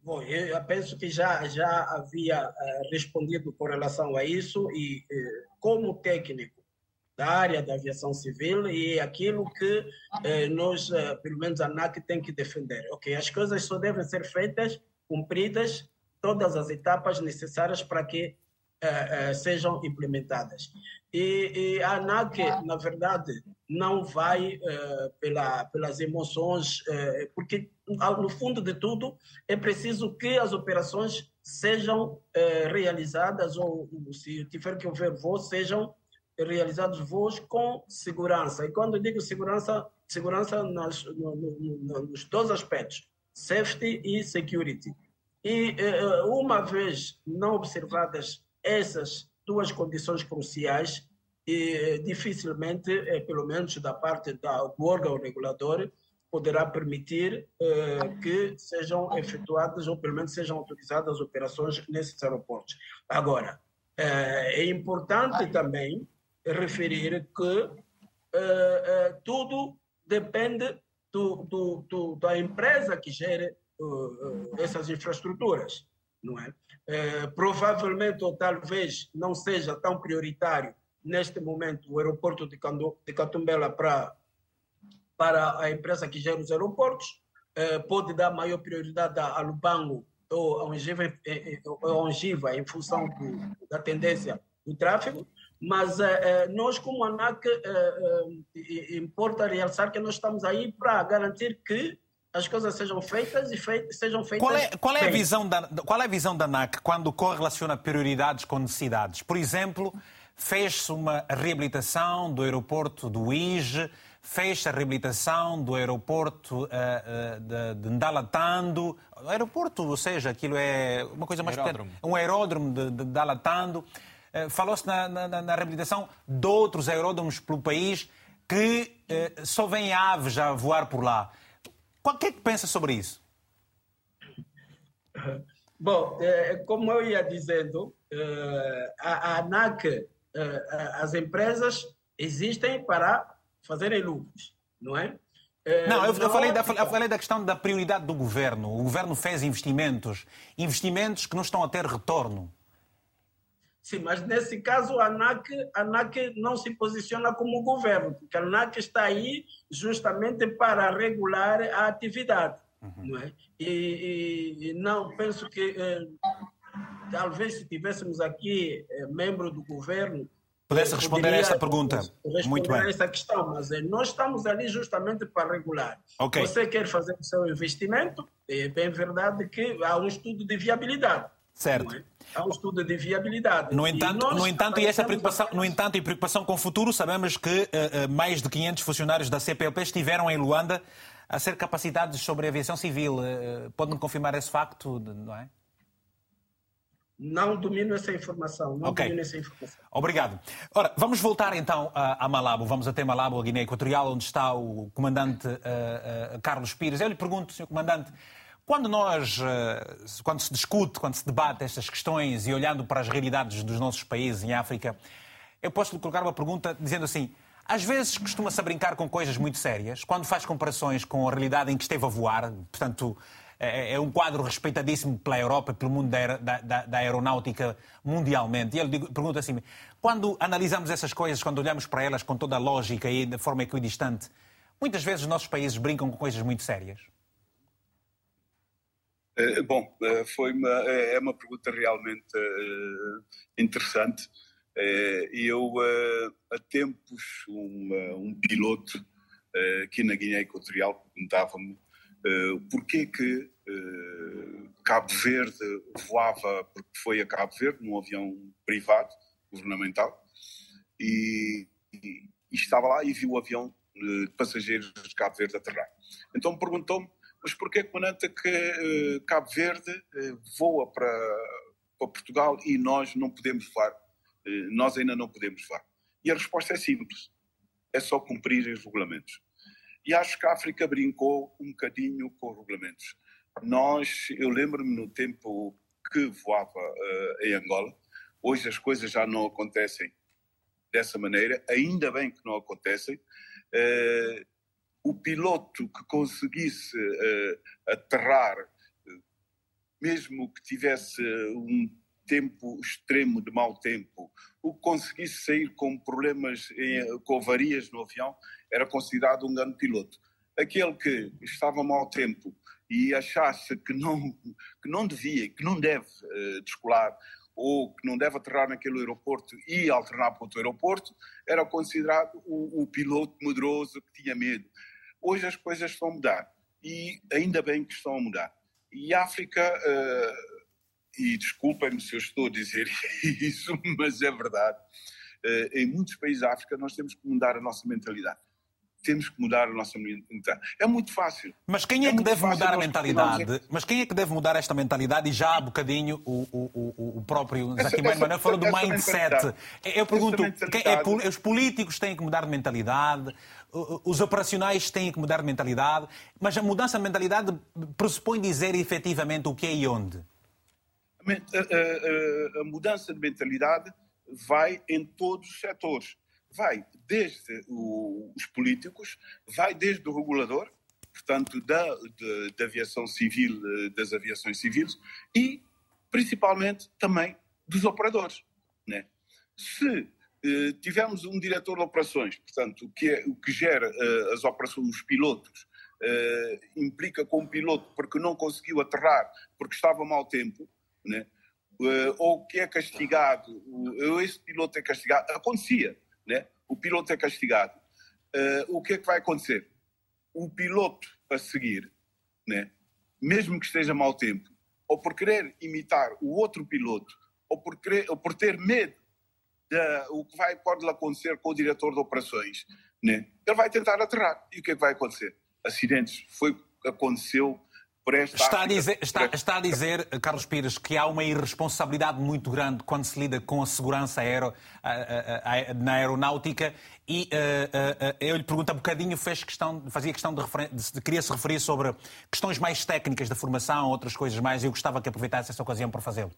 Bom, eu penso que já, já havia uh, respondido com relação a isso e, uh, como técnico, da área da aviação civil e aquilo que eh, nós, eh, pelo menos a ANAC, tem que defender. Ok, as coisas só devem ser feitas, cumpridas, todas as etapas necessárias para que eh, eh sejam implementadas. E, e, a ANAC, na verdade, não vai uh, pela, pelas emoções, uh, porque no fundo de tudo é preciso que as operações sejam realizadas ou se tiver que haver voos sejam realizados voos com segurança. E quando eu digo segurança, segurança nas, no, no, nos dois aspectos, safety e security. E uma vez não observadas essas duas condições cruciais, e eh, dificilmente, eh, pelo menos da parte da, do órgão regulador, poderá permitir eh, que sejam efetuadas ou pelo menos sejam autorizadas operações nesses aeroportos. Agora, é importante também referir que tudo depende do, do, do, da empresa que gere essas infraestruturas, não é? provavelmente ou talvez não seja tão prioritário neste momento, o aeroporto de, de Catumbela para, para a empresa que gera os aeroportos, eh, pode dar maior prioridade a Lubango ou a eh, eh, Ongiva em função do, da tendência do tráfego, mas eh, nós, como ANAC, importa realçar que nós estamos aí para garantir que as coisas sejam feitas e feitas, sejam feitas.
Qual é, qual é a visão da qual é a visão da ANAC quando correlaciona prioridades com necessidades? Por exemplo, fez-se uma reabilitação do aeroporto do Ige, fez-se a reabilitação do aeroporto uh, uh, de, de Ndalatando, aeroporto, ou seja, aquilo é uma coisa mais
aeródromo.
pequena, um aeródromo de, de Ndalatando. Uh, Falou-se na, na, na, reabilitação de outros aeródromos pelo país que só vêm aves a voar por lá. O que é que pensa sobre isso?
Bom, como eu ia dizendo, a ANAC eh, eh, as empresas existem para fazerem lucros, não é?
Eh, não, eu, eu, falei da, eu falei da questão da prioridade do governo. O governo fez investimentos, investimentos que não estão a ter retorno.
Sim, mas nesse caso a ANAC, a ANAC não se posiciona como governo, porque a ANAC está aí justamente para regular a atividade. Uhum. Não é? e, e, e, não, penso que eh, talvez se tivéssemos aqui eh, membro do governo
pudesse responder a esta pergunta. Muito bem.
a essa questão, mas eh, nós estamos ali justamente para regular. Okay. Você quer fazer o seu investimento, é bem verdade que há um estudo de viabilidade.
Certo. É?
Há um estudo de viabilidade.
No entanto, e no entanto, e essa preocupação, no entanto, e preocupação com o futuro, sabemos que uh, uh, mais de 500 funcionários da CPLP estiveram em Luanda a ser capacitados sobre a aviação civil. Uh, Pode-me confirmar esse facto, não é?
Não domino essa informação. Não okay. domino essa informação.
Obrigado. Ora, vamos voltar então a, a Malabo. Vamos até Malabo, a Guiné Equatorial, onde está o comandante uh, uh, Carlos Pires. Eu lhe pergunto, Sr. Comandante, quando nós, uh, quando se discute, quando se debate estas questões e olhando para as realidades dos nossos países em África, eu posso lhe colocar uma pergunta dizendo assim: às vezes costuma-se brincar com coisas muito sérias, quando faz comparações com a realidade em que esteve a voar, portanto, é, é, um quadro respeitadíssimo pela Europa, pelo mundo da, da, da aeronáutica mundialmente. E ele pergunta assim: quando analisamos essas coisas, quando olhamos para elas com toda a lógica e de forma equidistante, muitas vezes os nossos países brincam com coisas muito sérias?
É, bom, é, foi uma, é, é uma pergunta realmente interessante. Eu, há tempos, um, um piloto aqui na Guiné Equatorial perguntava-me porquê que Cabo Verde voava, porque foi a Cabo Verde, num avião privado, governamental, e, e, e estava lá e viu o avião de passageiros de Cabo Verde aterrar. Então perguntou-me, mas porquê, comandante, que uh, Cabo Verde uh, voa para, para, Portugal e nós não podemos voar? Uh, nós ainda não podemos voar. E a resposta é simples, é só cumprir os regulamentos. E acho que a África brincou um bocadinho com os regulamentos. Nós, eu lembro-me no tempo que voava uh, em Angola, hoje as coisas já não acontecem dessa maneira, ainda bem que não acontecem. Uh, o piloto que conseguisse uh, aterrar, mesmo que tivesse um tempo extremo de mau tempo, o que conseguisse sair com problemas, em, com avarias no avião, era considerado um grande piloto. Aquele que estava mau tempo e achasse que não, que não devia, que não deve uh, descolar, ou que não deve aterrar naquele aeroporto e alternar para outro aeroporto, era considerado o, o piloto medroso que tinha medo. Hoje as coisas estão a mudar e ainda bem que estão a mudar. E África, uh, e desculpem-me se eu estou a dizer isso, mas é verdade, uh, em muitos países da África nós temos que mudar a nossa mentalidade temos que mudar a nossa mentalidade. É muito fácil.
Mas quem é,
é
que deve mudar a mentalidade? Mas quem é que deve mudar esta mentalidade? E já há bocadinho o, o, o próprio Zaquimano Manuel falou do mindset. Eu pergunto, é, os políticos têm que mudar de mentalidade, os operacionais têm que mudar de mentalidade, mas a mudança de mentalidade pressupõe dizer efetivamente o que é e onde?
A, a, a, a mudança de mentalidade vai em todos os setores vai desde o, os políticos, vai desde o regulador, portanto, da, de, da aviação civil, eh, das aviações civis, e principalmente também dos operadores. Né? Se eh, tivermos um diretor de operações, portanto, que, é, o que gera eh, as operações, os pilotos, eh, implica com o piloto porque não conseguiu aterrar porque estava mau tempo, né? Eh, ou que é castigado, ou esse piloto é castigado, acontecia né? o piloto é castigado. Uh, o que é que vai acontecer? O piloto a seguir, né? mesmo que esteja mau tempo, ou por querer imitar o outro piloto, ou por, querer, ou por ter medo de o que vai, pode acontecer com o diretor de operações, né? ele vai tentar aterrar. E o que é que vai acontecer? Acidentes. Foi aconteceu
Está a, dizer, está, está a dizer, Carlos Pires, que há uma irresponsabilidade muito grande quando se lida com a segurança aero, a, a, na aeronáutica e uh, uh, eu lhe pergunto, há um bocadinho fez questão, fazia questão de, de, de queria se referir sobre questões mais técnicas da formação, outras coisas mais, e eu gostava que aproveitasse essa ocasião para fazê-lo.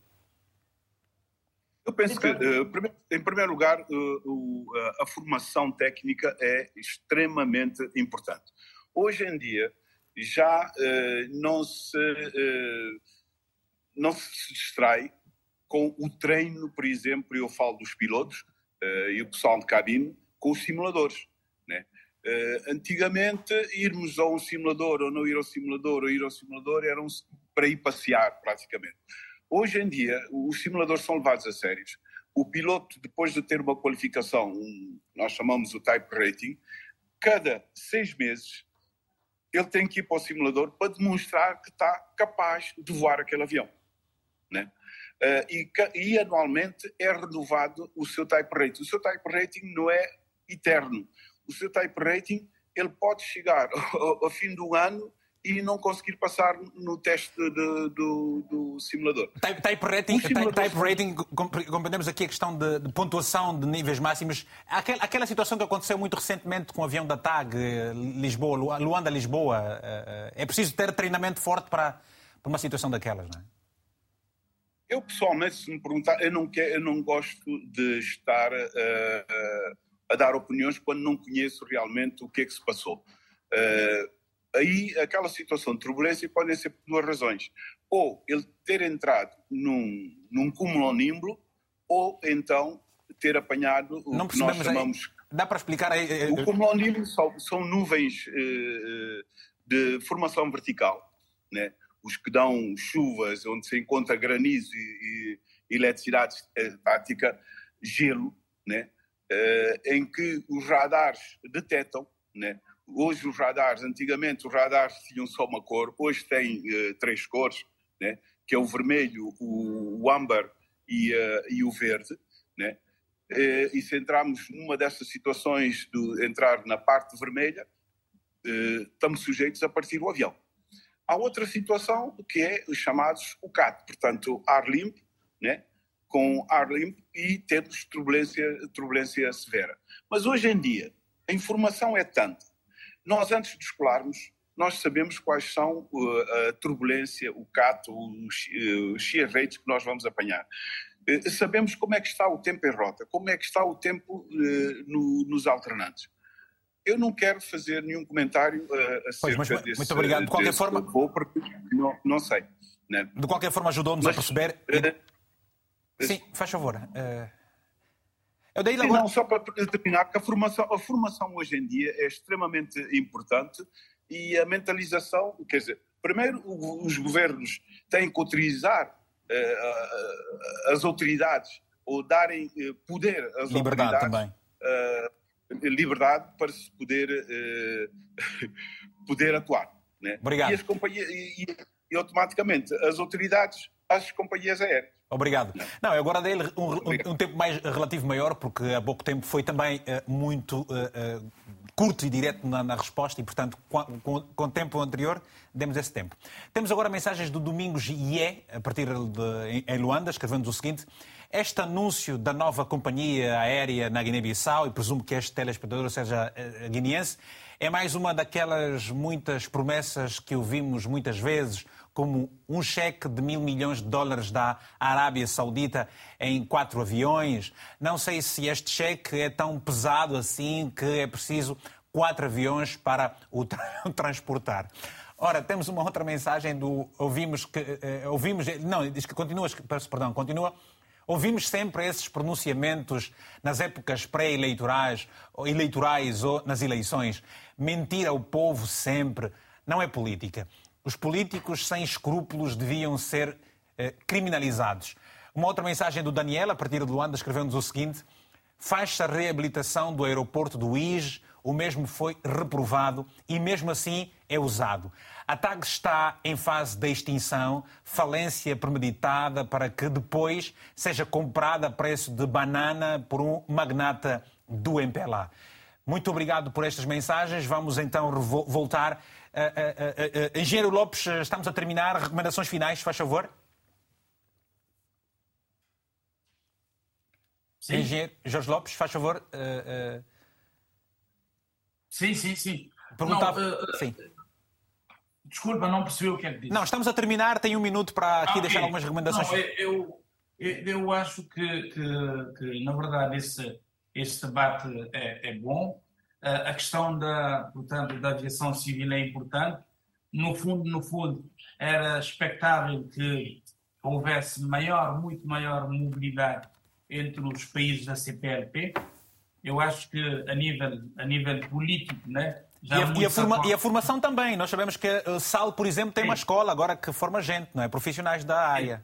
Eu penso que, em primeiro lugar, a formação técnica é extremamente importante. Hoje em dia, já uh, não, se, uh, não se distrai com o treino, por exemplo, eu falo dos pilotos uh, e o pessoal de cabine, com os simuladores. Né? antigamente, irmos a um simulador ou não ir ao simulador ou ir ao simulador eram para ir passear, praticamente. Hoje em dia, os simuladores são levados a sérios. O piloto, depois de ter uma qualificação, um, nós chamamos o type rating, cada seis meses ele tem que ir para o simulador para demonstrar que está capaz de voar aquele avião. Né? Uh, e, e, anualmente é renovado o seu type rating. O seu type rating não é eterno. O seu type rating ele pode chegar ao, ao fim do ano e não conseguir passar no teste de, do, do, simulador.
Type, type rating, type, type, rating, compreendemos aqui a questão de, de, pontuação de níveis máximos. Aquela, aquela situação que aconteceu muito recentemente com o avião da TAG, eh, Lisboa, Luanda-Lisboa, eh, eh, é preciso ter treinamento forte para, para uma situação daquelas, não é?
Eu, pessoalmente, se me perguntar, eu não, quero, eu não gosto de estar uh, a dar opiniões quando não conheço realmente o que é que se passou. Uh, aí aquela situação de turbulência pode ser por duas razões. Ou ele ter entrado num, num cumulonimbus, ou então ter apanhado o Não que nós chamamos... Aí.
Dá para explicar aí?
Eh, o cumulonimbus são, são nuvens eh, de formação vertical, né? os que dão chuvas, onde se encontra granizo e, e eletricidade estática, gelo, né? Eh, em que os radares detectam né? Hoje os radares, antigamente os radares tinham só uma cor, hoje têm uh, três cores, né? que é o vermelho, o, o âmbar e, uh, e, o verde. Né? Uh, e se entrarmos numa dessas situações de entrar na parte vermelha, estamos sujeitos a partir o avião. Há outra situação que é os chamados UCAT, portanto, ar limpo, né? com ar limpo e temos turbulência, turbulência severa. Mas hoje em dia, a informação é tanta nós, antes de escolarmos, nós sabemos quais são uh, a turbulência, o cato, os, uh, shear rates que nós vamos apanhar. Uh, sabemos como é que está o tempo em rota, como é que está o tempo no, nos alternantes. Eu não quero fazer nenhum comentário uh, acerca pois, mas,
desse, Muito obrigado. De qualquer forma...
Vou porque não, não sei. Né?
De qualquer forma, ajudou-nos a perceber... Sim, faz favor. Uh...
Eu dei Sim, não, só para terminar, que a formação, a formação hoje em dia é extremamente importante e a mentalização, quer dizer, primeiro os governos têm que utilizar as autoridades ou darem poder às
liberdade
autoridades.
Também.
liberdade para se poder, poder atuar. Né?
Obrigado.
E, as companhias, e, e, automaticamente as autoridades às companhias aéreas.
Obrigado. Não, agora dei um, um, tempo mais relativo maior, porque há pouco tempo foi também uh, muito uh, uh, curto e direto na, na, resposta e, portanto, com, com, com, o tempo anterior, demos esse tempo. Temos agora mensagens do Domingos Ié, a partir de em Luanda, escrevendo o seguinte. Este anúncio da nova companhia aérea na Guiné-Bissau, e presumo que este telespectador seja guineense, é mais uma daquelas muitas promessas que ouvimos muitas vezes, como um cheque de mil milhões de dólares da Arábia Saudita em quatro aviões. Não sei se este cheque é tão pesado assim que é preciso quatro aviões para o transportar. Ora, temos uma outra mensagem do ouvimos que uh, ouvimos não diz que continua perdão continua ouvimos sempre esses pronunciamentos nas épocas pré-eleitorais eleitorais ou nas eleições mentir ao povo sempre não é política os políticos sem escrúpulos deviam ser eh, criminalizados. Uma outra mensagem do Daniel, a partir de Luanda, escreveu-nos o seguinte: faz-se a reabilitação do aeroporto do IJ, o mesmo foi reprovado e mesmo assim é usado. A TAG está em fase de extinção, falência premeditada para que depois seja comprada a preço de banana por um magnata do MPLA. Muito obrigado por estas mensagens. Vamos então voltar Uh, uh, Engenheiro Lopes, estamos a terminar. Recomendações finais, faz favor. Sim. Engenheiro Jorge Lopes, faz favor.
Sim, sim, sim.
Perguntava. Não, sim.
Desculpa, não percebi o que é que disse.
Não, estamos a terminar, tenho um minuto para aqui ah, deixar algumas recomendações.
Não, eu, eu, eu acho que, que, que, na verdade, esse, esse debate é, é bom a questão da, portanto, da aviação civil é importante. No fundo, no fundo, era expectável que houvesse maior, muito maior mobilidade entre os países da CPLP. Eu acho que a nível, a nível político, né,
e a, e, a forma, e a, formação também. Nós sabemos que a SAL, por exemplo, tem Sim. uma escola agora que forma gente, não é? Profissionais da área.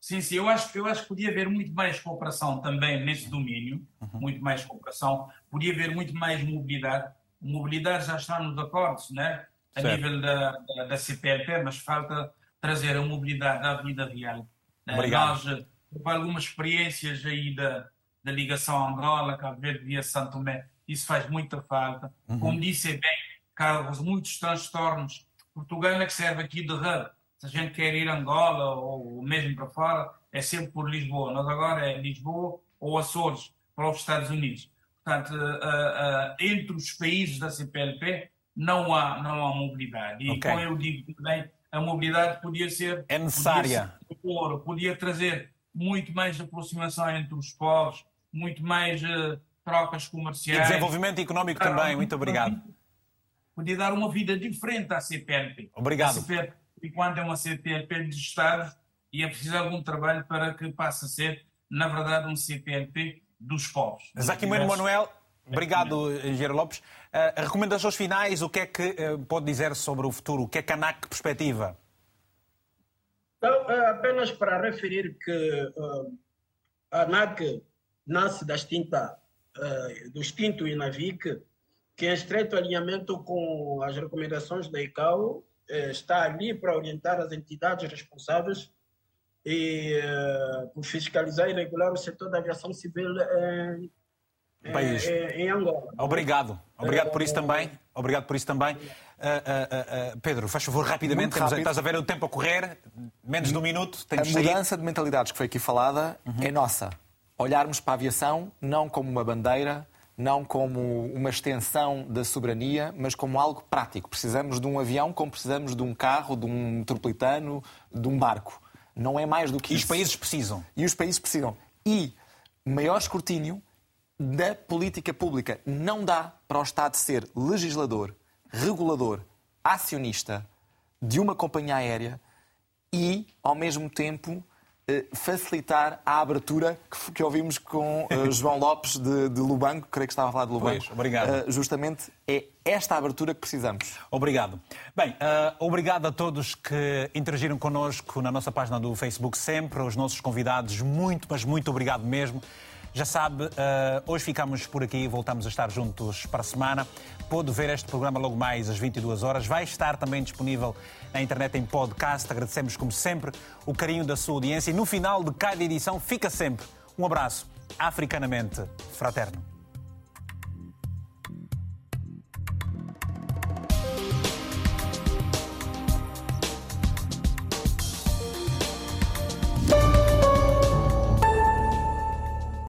Sim, sim, eu acho, eu acho que podia haver muito mais cooperação também nesse domínio, uhum. muito mais cooperação, podia haver muito mais mobilidade. Mobilidade já está nos acordos, né? a certo. nível da, da, da, CPLP, mas falta trazer a mobilidade à vida real.
Né? Obrigado.
Nós, eh, algumas experiências aí da, da ligação Angola, Cabo Verde, via Santo Tomé, isso faz muita falta. Uhum. Como disse bem, Carlos, muitos transtornos. Portugal é que serve aqui de hub se a gente quer ir a Angola ou mesmo para fora, é sempre por Lisboa. Nós agora é Lisboa ou Açores para os Estados Unidos. Portanto, uh, uh, entre os países da CPLP não há, não há mobilidade. E okay. como eu digo também, a mobilidade podia ser...
É necessária.
Podia, ser, podia trazer muito mais aproximação entre os povos, muito mais uh, trocas comerciais.
E desenvolvimento económico também. Muito obrigado.
Podia dar uma vida diferente à CPLP.
Obrigado.
A CPLP enquanto é uma CPLP dos Estados e é preciso algum trabalho para que passe a ser, na verdade, um CPLP dos povos.
Zaquimeno Manuel, obrigado, Engenheiro Lopes. Uh, recomendações finais, o que é que uh, pode dizer sobre o futuro? O que é que a ANAC perspectiva?
Então, uh, apenas para referir que a ANAC nasce da extinta, do extinto INAVIC, que é em estreito alinhamento com as recomendações da ICAO eh, está ali para orientar as entidades responsáveis e eh, por fiscalizar e regular o setor da aviação civil em, País. em, em Angola.
Obrigado. Obrigado por isso também. Obrigado por isso também. Uh, uh, uh, Pedro, faz favor, rapidamente. Temos, estás a ver o tempo a correr, menos de um minuto.
a mudança de mentalidades que foi aqui falada uhum. é nossa. Olharmos para a aviação não como uma bandeira, não como uma extensão da soberania, mas como algo prático. Precisamos de um avião como precisamos de um carro, de um metropolitano, de um barco. Não é mais do que
e
isso.
E os países precisam.
E os países precisam. E maior escrutínio da política pública. Não dá para o Estado ser legislador, regulador, acionista de uma companhia aérea e, ao mesmo tempo, facilitar a abertura que, que ouvimos com uh, João Lopes de, de, Lubanco, creio que estava a falar de Lubanco.
Pois, obrigado.
Uh, justamente é esta abertura que precisamos.
Obrigado. Bem, uh, obrigado a todos que interagiram connosco na nossa página do Facebook sempre, os nossos convidados, muito, mas muito obrigado mesmo. Já sabe, hoje ficamos por aqui voltamos a estar juntos para a semana. Pode ver este programa logo mais às 22 horas. Vai estar também disponível na internet em podcast. Agradecemos, como sempre, o carinho da sua audiência. E no final de cada edição, fica sempre um abraço africanamente fraterno.